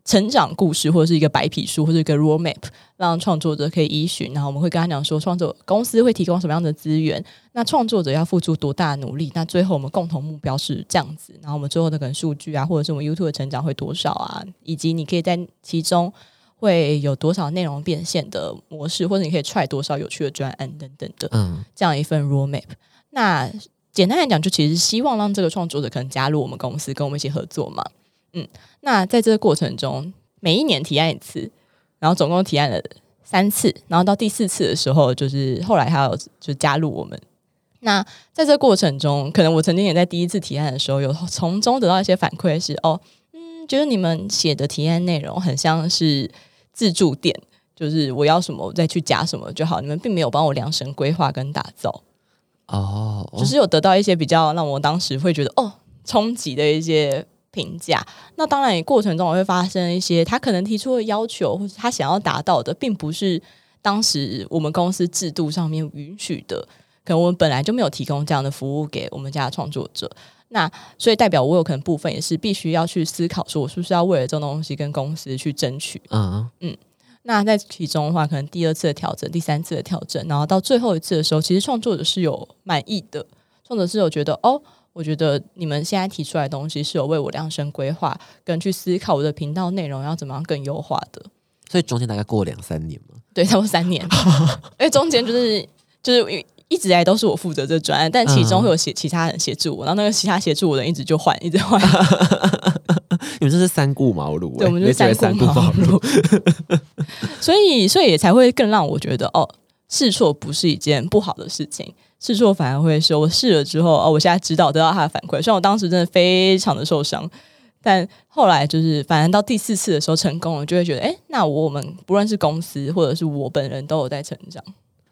成长故事，或者是一个白皮书，或者一个 roadmap，让创作者可以依循。然后我们会跟他讲说，创作公司会提供什么样的资源，那创作者要付出多大的努力，那最后我们共同目标是这样子。然后我们最后的可能数据啊，或者是我们 YouTube 的成长会多少啊，以及你可以在其中。会有多少内容变现的模式，或者你可以踹多少有趣的专案等等的，嗯，这样一份 roadmap。那简单来讲，就其实希望让这个创作者可能加入我们公司，跟我们一起合作嘛。嗯，那在这个过程中，每一年提案一次，然后总共提案了三次，然后到第四次的时候，就是后来他有就加入我们。那在这过程中，可能我曾经也在第一次提案的时候，有从中得到一些反馈，是哦，嗯，觉得你们写的提案内容很像是。自助店就是我要什么，我再去加什么就好。你们并没有帮我量身规划跟打造哦，就是有得到一些比较让我当时会觉得哦冲击的一些评价。那当然，过程中我会发生一些他可能提出的要求，或者他想要达到的，并不是当时我们公司制度上面允许的。可能我们本来就没有提供这样的服务给我们家的创作者。那所以代表我有可能部分也是必须要去思考，说我是不是要为了这种东西跟公司去争取？嗯嗯。那在其中的话，可能第二次的调整，第三次的调整，然后到最后一次的时候，其实创作者是有满意的，创作者是有觉得哦，我觉得你们现在提出来的东西是有为我量身规划，跟去思考我的频道内容要怎么样更优化的。所以中间大概过两三年嘛？对，差不多三年，因为中间就是就是。一直来都是我负责这专案，但其中会有协其他人协助我，然后那个其他协助我的人一直就换，一直换。你们这是三顾茅庐，对，我们就三顾茅庐。所以，所以也才会更让我觉得，哦，试错不是一件不好的事情，试错反而会是我试了之后，哦，我现在知道得到他的反馈。虽然我当时真的非常的受伤，但后来就是反正到第四次的时候成功了，就会觉得，哎，那我们不论是公司或者是我本人都有在成长。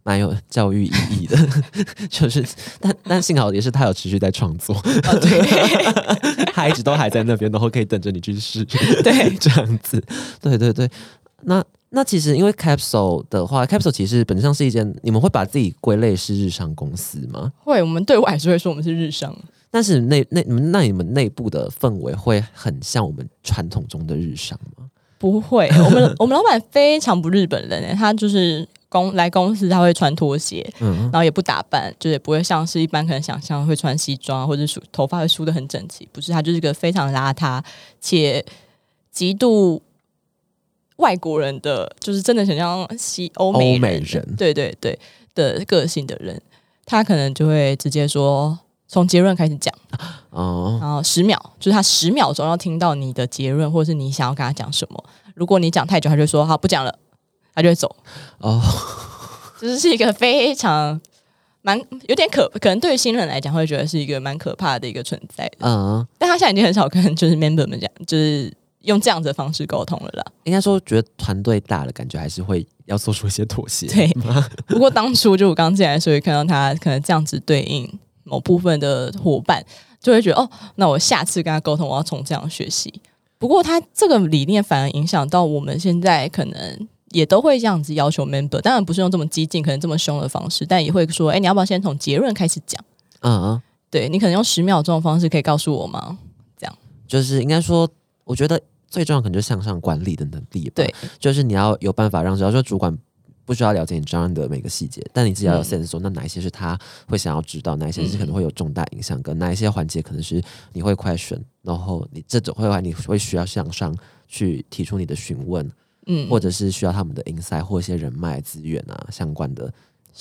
蛮有教育意义的，就是，但但幸好也是他有持续在创作，对，他一直都还在那边，然后可以等着你去试，对，这样子，对对对。那那其实因为 Capsule 的话，Capsule 其实本质上是一间，你们会把自己归类是日商公司吗？会，我们对外还是会说我们是日商，但是内内你们那你们内部的氛围会很像我们传统中的日商吗？不会，我们我们老板非常不日本人，他就是。公来公司他会穿拖鞋，嗯然后也不打扮，就也不会像是一般可能想象会穿西装或者梳头发会梳的很整齐，不是他就是一个非常邋遢且极度外国人的，就是真的很像西欧美人，对对对的个性的人，他可能就会直接说从结论开始讲，哦，然后十秒就是他十秒钟要听到你的结论，或者是你想要跟他讲什么，如果你讲太久，他就说好不讲了。他就会走。哦，这是是一个非常蛮有点可，可能对于新人来讲会觉得是一个蛮可怕的一个存在。嗯，但他现在已经很少跟就是 member 们讲，就是用这样子的方式沟通了啦。应该说，觉得团队大了，感觉还是会要做出一些妥协。对，不过当初就我刚进来的时候，看到他可能这样子对应某部分的伙伴，就会觉得哦，那我下次跟他沟通，我要从这样学习。不过他这个理念反而影响到我们现在可能。也都会这样子要求 member，当然不是用这么激进、可能这么凶的方式，但也会说：“哎，你要不要先从结论开始讲？”嗯嗯，对你可能用十秒钟的方式可以告诉我吗？这样就是应该说，我觉得最重要可能就是向上管理的能力吧。对，就是你要有办法让，只要说主管不需要了解你这样的每个细节，但你自己要有 sense 说，那哪一些是他会想要知道，哪一些是可能会有重大影响，跟哪一些环节可能是你会 question？，然后你这种会话你会需要向上去提出你的询问。嗯，或者是需要他们的 insight 或一些人脉资源啊，相关的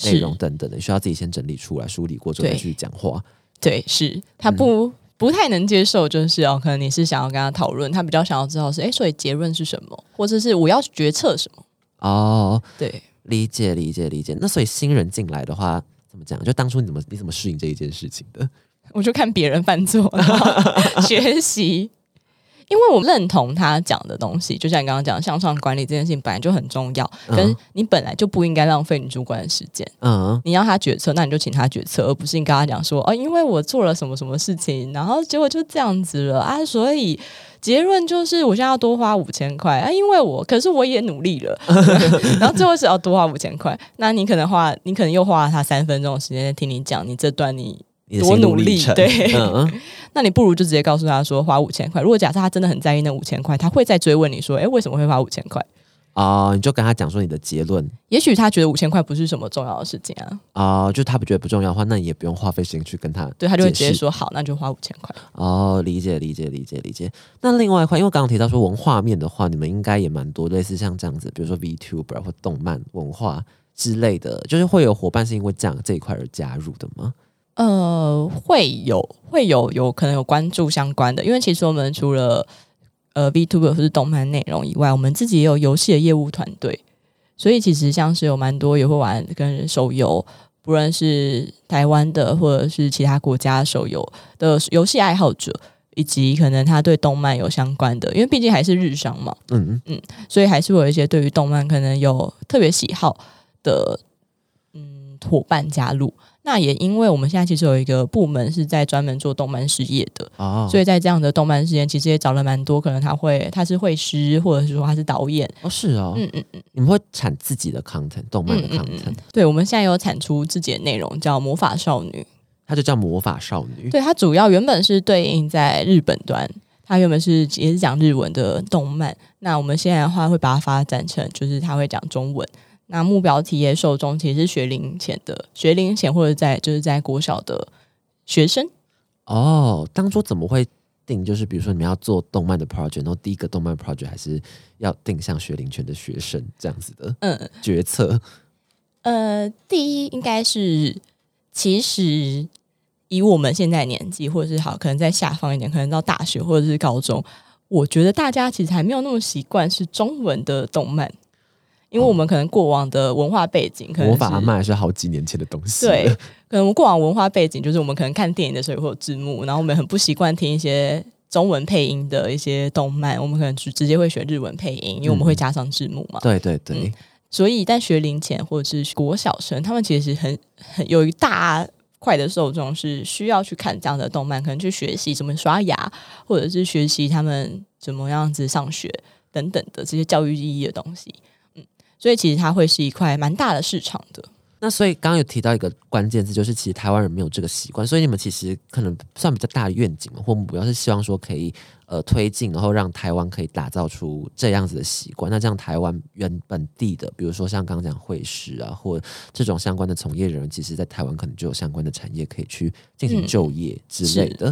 内容等等的，需要自己先整理出来、梳理过之后再去讲话。对，是他不不太能接受，就是哦，可能你是想要跟他讨论，他比较想要知道是，哎，所以结论是什么，或者是我要决策什么？哦，对，理解理解理解。那所以新人进来的话，怎么讲？就当初你怎么你怎么适应这一件事情的？我就看别人犯错，学习。因为我认同他讲的东西，就像你刚刚讲向上管理这件事情本来就很重要，嗯。跟你本来就不应该浪费你主管的时间。嗯，你要他决策，那你就请他决策，而不是你跟他讲说哦，因为我做了什么什么事情，然后结果就这样子了啊，所以结论就是我现在要多花五千块啊，因为我可是我也努力了，然后最后是要多花五千块，那你可能花你可能又花了他三分钟的时间在听你讲你这段你多你的心路努力对嗯，那你不如就直接告诉他说花五千块。如果假设他真的很在意那五千块，他会再追问你说，诶，为什么会花五千块？哦，你就跟他讲说你的结论也许他觉得五千块不是什么重要的事情啊，哦，就他不觉得不重要的话，那你也不用花费时间去跟他对他就会直接说好，那就花五千块。哦，理解理解理解理解。那另外一块，因为刚刚提到说文化面的话，你们应该也蛮多类似像这样子，比如说 VTuber 或动漫文化之类的，就是会有伙伴是因为这样这一块而加入的吗？呃，会有会有有可能有关注相关的，因为其实我们除了呃 VTuber 或是动漫内容以外，我们自己也有游戏的业务团队，所以其实像是有蛮多也会玩跟手游，不论是台湾的或者是其他国家手游的游戏爱好者，以及可能他对动漫有相关的，因为毕竟还是日商嘛，嗯，所以还是会有一些对于动漫可能有特别喜好的嗯伙伴加入。那也因为我们现在其实有一个部门是在专门做动漫事业的，哦，所以在这样的动漫事业，其实也找了蛮多，可能他会他是会师，或者是说他是导演，哦是哦，嗯嗯嗯你们会产自己的 content，动漫的 content，、嗯，对，我们现在有产出自己的内容，叫魔法少女。它就叫魔法少女。对，它主要原本是对应在日本端，它原本是也是讲日文的动漫。那我们现在的话会把它发展成，就是它会讲中文。那目标体验受众其实是学龄前的，学龄前或者在就是在国小的学生。哦，当初怎么会定？就是比如说你们要做动漫的 project，然后第一个动漫 project 还是要定向学龄前的学生这样子的嗯决策。呃，第一应该是其实以我们现在年纪，或者是好可能在下方一点，可能到大学或者是高中，我觉得大家其实还没有那么习惯是中文的动漫。因为我们可能过往的文化背景，可能是魔法阿嬷也是好几年前的东西了。对，可能我们过往文化背景就是我们可能看电影的时候也会有字幕，然后我们很不习惯听一些中文配音的一些动漫，我们可能直直接会选日文配音，因为我们会加上字幕嘛。对对对，嗯所以在学龄前或者是国小生，他们其实很很有一大块的受众是需要去看这样的动漫，可能去学习怎么刷牙，或者是学习他们怎么样子上学等等的这些教育意义的东西。嗯，所以其实它会是一块蛮大的市场的。那所以刚刚有提到一个关键字，就是其实台湾人没有这个习惯，所以你们其实可能算比较大的愿景嘛或目标是希望说可以呃推进，然后让台湾可以打造出这样子的习惯。那这样台湾原本地的，比如说像刚刚讲会师啊，或这种相关的从业人员，其实在台湾可能就有相关的产业可以去进行就业之类的。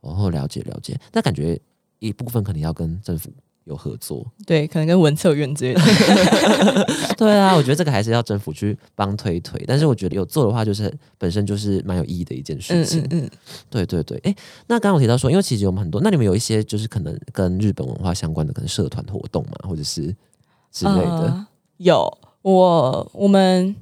然后了解了解，那感觉一部分可能要跟政府有合作。对，可能跟文策院之类的。对啊，我觉得这个还是要政府去帮推推，但是我觉得有做的话，就是本身就是蛮有意义的一件事嗯情。嗯嗯，对对对，哎，那刚刚我提到说，因为其实我们很多，那你们有一些就是可能跟日本文化相关的，可能社团活动嘛，或者是之类的。呃有我我们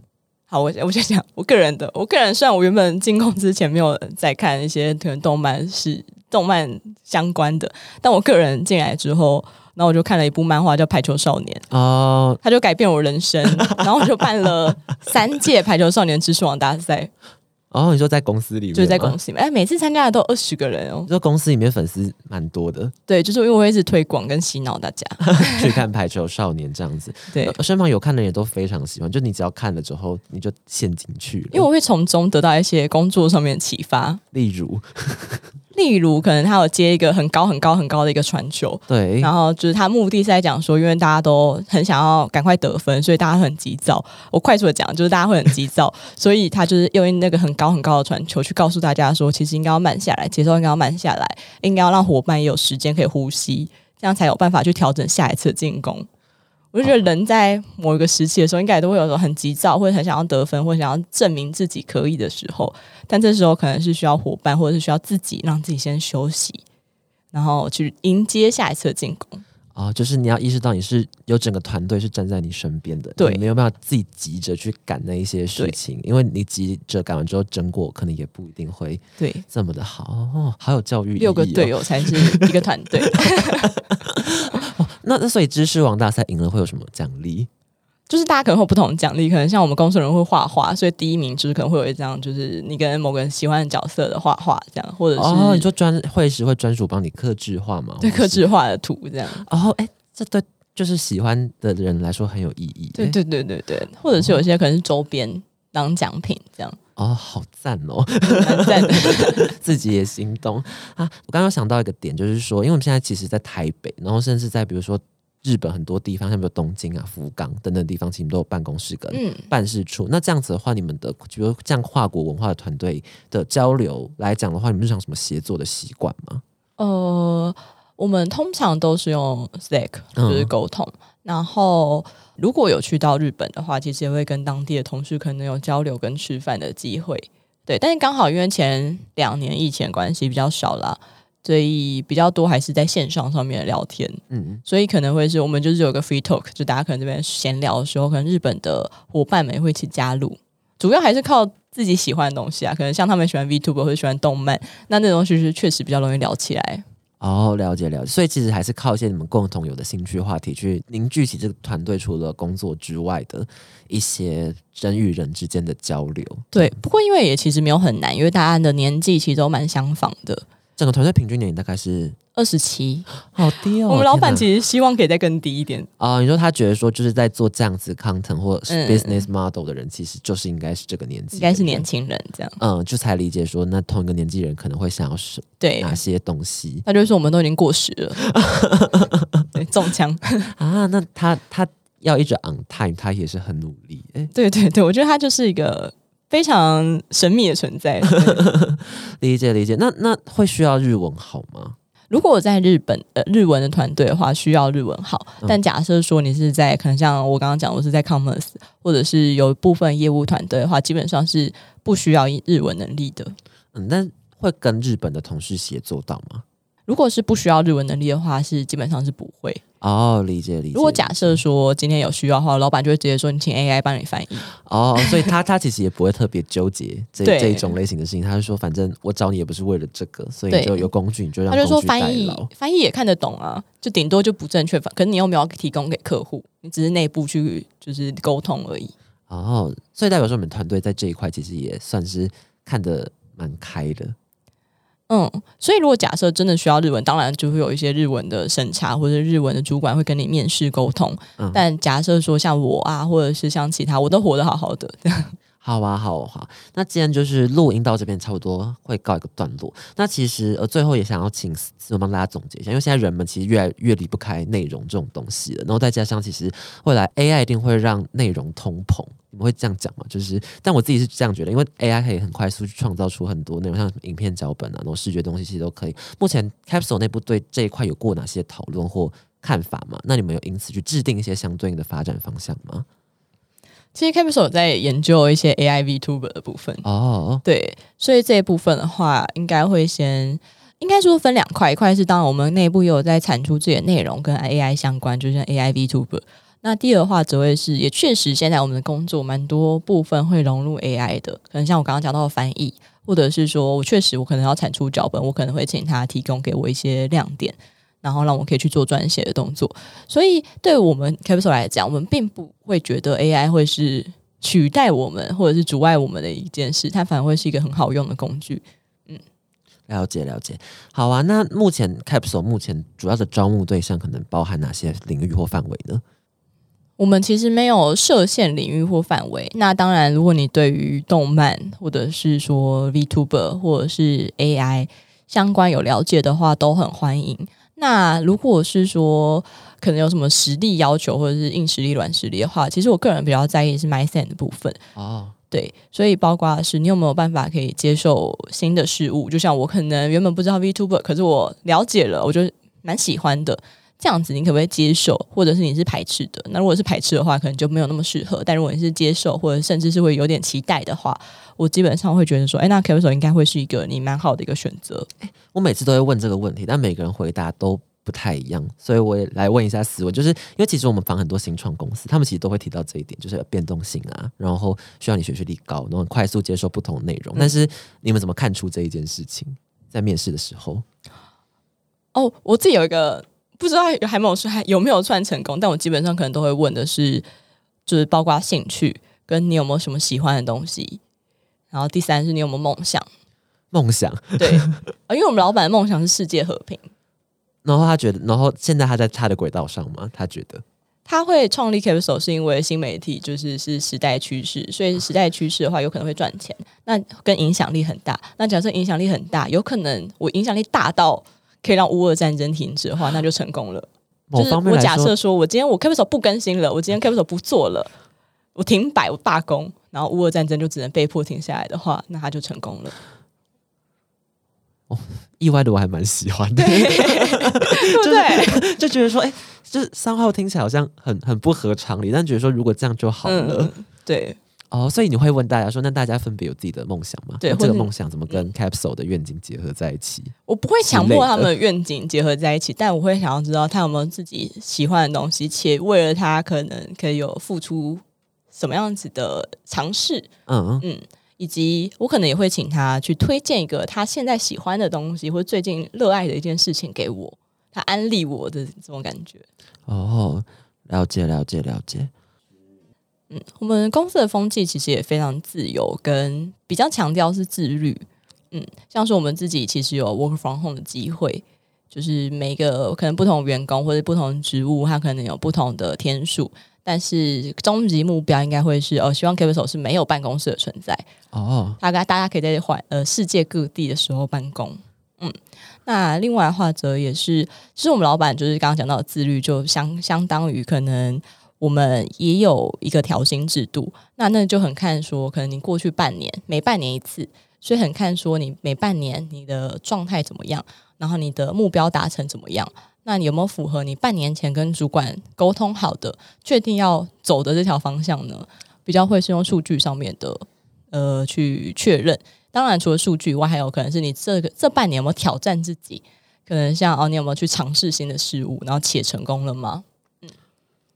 好，我我先讲我个人的，我个人虽然我原本进公之前没有在看一些可能动漫是动漫相关的，但我个人进来之后，然后我就看了一部漫画叫《排球少年》，哦，他就改变我人生，然后我就办了三届排球少年知识网大赛，哦，你说在公司里面，就是在公司里面，哎，每次参加的都二十个人哦。你，说公司里面粉丝蛮多的，对，就是因为我一直推广跟洗脑大家，去看《排球少年》这样子，对，呃身旁有看的人也都非常喜欢，就你只要看了之后，你就陷进去了。因为我会从中得到一些工作上面的启发。例如，例如，可能他有接一个很高很高很高的一个传球，对，然后就是他目的是在讲说，因为大家都很想要赶快得分，所以大家很急躁。我快速的讲，就是大家会很急躁，所以他就是用那个很高很高的传球去告诉大家说，其实应该要慢下来，节奏应该要慢下来，应该要让伙伴也有时间可以呼吸，这样才有办法去调整下一次的进攻。我就觉得人在某一个时期的时候，应该都会有时候很急躁，或者很想要得分，或者想要证明自己可以的时候。但这时候可能是需要伙伴，或者是需要自己让自己先休息，然后去迎接下一次的进攻。哦，就是你要意识到你是有整个团队是站在你身边的，对你没有办法自己急着去赶那一些事情，因为你急着赶完之后，成果可能也不一定会对，这么的好。哦，好有教育。六个队友才是一个团队。那那所以知识王大赛赢了会有什么奖励？就是大家可能会有不同的奖励，可能像我们公司人会画画，所以第一名就是可能会有一张，就是你跟某个人喜欢的角色的画画这样，或者是哦，你说专会时会专属帮你刻制画吗？对刻制画的图这样。哦，哎、这对就是喜欢的人来说很有意义。哎对对对对对，或者是有些可能是周边当奖品这样，哦，好赞哦，赞。自己也心动啊！我刚刚想到一个点，就是说，因为我们现在其实，在台北，然后甚至在比如说日本很多地方，像比如东京啊、福冈等等地方，其实都有办公室跟嗯，办事处。那这样子的话，你们的比如这样跨国文化的团队的交流来讲的话，你们日常什么协作的习惯吗？呃，我们通常都是用 Slack 嗯就是沟通，然后如果有去到日本的话，其实也会跟当地的同事可能有交流跟吃饭的机会。对，但是刚好因为前两年疫情的关系比较少啦，所以比较多还是在线上上面聊天，嗯，所以可能会是我们就是有个 free talk，就大家可能这边闲聊的时候，可能日本的伙伴们也会一起加入，主要还是靠自己喜欢的东西啊，可能像他们喜欢 VTuber 或者喜欢动漫，那那种东西是确实比较容易聊起来。哦，了解了解。所以其实还是靠一些你们共同有的兴趣话题去凝聚起这个团队，除了工作之外的一些人与人之间的交流。对，不过因为也其实没有很难，因为大家的年纪其实都蛮相仿的，整个团队平均年龄大概是二十七。好低哦。我们老板其实希望可以再更低一点，哦，你说他觉得说就是在做这样子 content 或 business model 的人，其实就是应该是这个年纪，应该是年。轻人这样。嗯，就才理解说，那同一个年纪人可能会想要什对，哪些东西他就是说我们都已经过时了，对，中枪。啊？那他他要一直 on time，他也是很努力。哎、对对对，我觉得他就是一个非常神秘的存在。对理解理解。那那会需要日文好吗？如果我在日本呃日文的团队的话，需要日文好。嗯但假设说你是在可能像我刚刚讲，我是在 commerce 或者是有部分业务团队的话，基本上是不需要日文能力的。嗯，但会跟日本的同事协作到吗？如果是不需要日文能力的话，是基本上是不会。哦，理解理解。如果假设说今天有需要的话，老板就会直接说你请 AI 帮你翻译。哦，所以他 他其实也不会特别纠结这这一种类型的事情，他就说反正我找你也不是为了这个，所以就有工具你就让他就说工具代翻译翻译也看得懂啊，就顶多就不正确，可是你又没有提供给客户，你只是内部去就是沟通而已。哦，所以代表说你们团队在这一块其实也算是看得蛮开的。嗯，所以如果假设真的需要日文，当然就会有一些日文的审查或者日文的主管会跟你面试沟通。嗯但假设说像我啊，或者是像其他，我都活得好好的，好啊，好啊好。那既然就是录音到这边差不多会告一个段落，那其实呃最后也想要请思思帮大家总结一下，因为现在人们其实越来越离不开内容这种东西了，然后再加上其实未来 AI 一定会让内容通膨，你们会这样讲嘛？就是，但我自己是这样觉得，因为 AI 可以很快速去创造出很多内容，像影片脚本啊，然后视觉东西其实都可以。目前 Capsule 内部对这一块有过哪些讨论或看法吗？那你们有因此去制定一些相对应的发展方向吗？其实 Capital 有在研究一些 AI VTuber 的部分。哦，对，所以这一部分的话，应该会先，应该说分两块，一块是当然我们内部也有在产出自己的内容跟 AI 相关，就是像 AI VTuber。那第二的话，则会是也确实现在我们的工作蛮多部分会融入 AI 的，可能像我刚刚讲到的翻译，或者是说我确实我可能要产出脚本，我可能会请他提供给我一些亮点。然后让我可以去做撰写的动作，所以对我们 Capital 来讲，我们并不会觉得 AI 会是取代我们或者是阻碍我们的一件事，它反而会是一个很好用的工具。嗯了解了解，好啊。那目前 Capsule 目前主要的招募对象可能包含哪些领域或范围呢？我们其实没有设限领域或范围。那当然，如果你对于动漫或者是说 VTuber 或者是 AI 相关有了解的话，都很欢迎。那如果是说可能有什么实力要求或者是硬实力、软实力的话，其实我个人比较在意是 mindset 的部分。哦，对，所以包括是你有没有办法可以接受新的事物，就像我可能原本不知道 VTuber，可是我了解了，我就蛮喜欢的。这样子你可不可以接受，或者是你是排斥的？那如果是排斥的话，可能就没有那么适合。但如果你是接受，或者甚至是会有点期待的话，我基本上会觉得说，哎，那 Capital 应该会是一个你蛮好的一个选择。我每次都会问这个问题，但每个人回答都不太一样，所以我也来问一下思文，就是因为其实我们访很多新创公司，他们其实都会提到这一点，就是变动性啊，然后需要你学习力高，然后快速接受不同的内容。但是你们怎么看出这一件事情？在面试的时候，哦，我自己有一个不知道还没有算有没有算成功，但我基本上可能都会问的是，就是包括兴趣跟你有没有什么喜欢的东西，然后第三是你有没有梦想。梦想对，因为我们老板的梦想是世界和平。然后他觉得，然后现在他在他的轨道上吗？他觉得他会创立 Capital 是因为新媒体就是是时代趋势，所以时代趋势的话有可能会赚钱，那跟影响力很大。那假设影响力很大，有可能我影响力大到可以让乌俄战争停止的话，那就成功了。就是我假设说我今天我 Capital 不更新了，我今天 Capital 不做了，我停摆我罢工，然后乌俄战争就只能被迫停下来的话，那他就成功了。哦，意外的我还蛮喜欢的，对不对？就觉得说，哎，就是三号听起来好像很很不合常理，但觉得说如果这样就好了。对，哦，所以你会问大家说，那大家分别有自己的梦想吗？对，这个梦想怎么跟 Capsule 的愿景结合在一起？我不会强迫他们愿景结合在一起，但我会想要知道他有没有自己喜欢的东西，且为了他可能可以有付出什么样子的尝试。嗯嗯。以及我可能也会请他去推荐一个他现在喜欢的东西，或最近热爱的一件事情给我，他安利我的这种感觉。哦，了解了解了解。嗯，我们公司的风气其实也非常自由，跟比较强调是自律。嗯，像是我们自己其实有 work from home 的机会，就是每个可能不同员工或者不同职务，他可能有不同的天数。但是终极目标应该会是哦，希望 Capital 是没有办公室的存在哦，大概大家可以在环呃世界各地的时候办公。嗯，那另外的话则也是，其实我们老板就是刚刚讲到的自律，就相相当于可能我们也有一个调薪制度，那那就很看说，可能你过去半年每半年一次，所以很看说你每半年你的状态怎么样，然后你的目标达成怎么样。那你有没有符合你半年前跟主管沟通好的、确定要走的这条方向呢？比较会是用数据上面的呃去确认。当然，除了数据以外，还有可能是你这个这半年有没有挑战自己？可能像哦，你有没有去尝试新的事物，然后且成功了吗？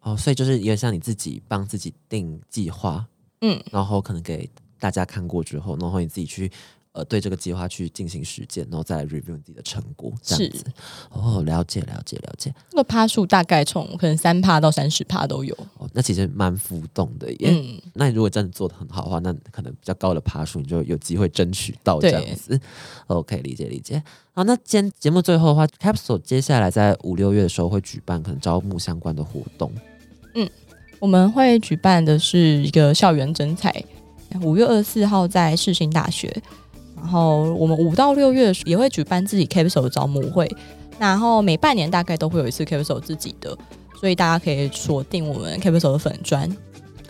嗯，哦，所以就是有点像你自己帮自己定计划，嗯，然后可能给大家看过之后，然后你自己去。呃，对这个计划去进行实践，然后再来 review 自己的成果，这样子。哦，了解，了解，了解。那个趴数大概从可能三趴到三十趴都有。哦，那其实蛮浮动的耶。嗯。那你如果真的做的很好的话，那可能比较高的趴数，你就有机会争取到这样子。OK，理解理解。好，那今天节目最后的话，Capsule 接下来在五六月的时候会举办可能招募相关的活动。嗯，我们会举办的是一个校园征才，五月二十四号在世新大学。然后我们五到六月也会举办自己 Capsule 的招募会，然后每半年大概都会有一次 Capsule 自己的，所以大家可以锁定我们 Capsule 的粉砖。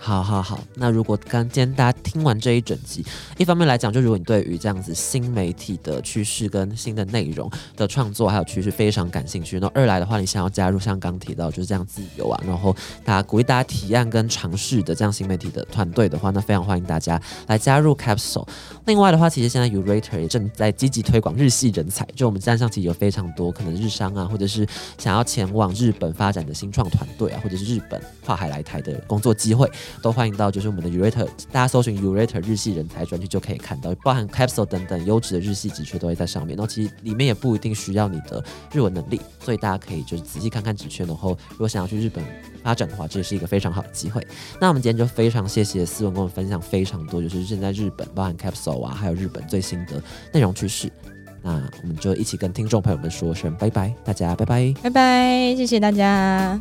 好好好，那如果刚今天大家听完这一整集，一方面来讲，就如果你对于这样子新媒体的趋势跟新的内容的创作还有趋势非常感兴趣，那二来的话，你想要加入像刚提到就是这样自由啊，然后大家鼓励大家提案跟尝试的这样新媒体的团队的话，那非常欢迎大家来加入 Capsule。另外的话，其实现在 Urator 也正在积极推广日系人才，就我们站上其实有非常多可能日商啊，或者是想要前往日本发展的新创团队啊，或者是日本跨海来台的工作机会。都欢迎到就是我们的 Urator，大家搜寻 Urator 日系人才专区就可以看到，包含 Capsule 等等优质的日系职缺都会在上面。然后其实里面也不一定需要你的日文能力，所以大家可以就是仔细看看职缺，然后如果想要去日本发展的话，这也是一个非常好的机会。那我们今天就非常谢谢思文跟我们分享非常多，就是现在日本包含 Capsule 啊，还有日本最新的内容趋势。那我们就一起跟听众朋友们说声拜拜，大家拜拜，拜拜，谢谢大家。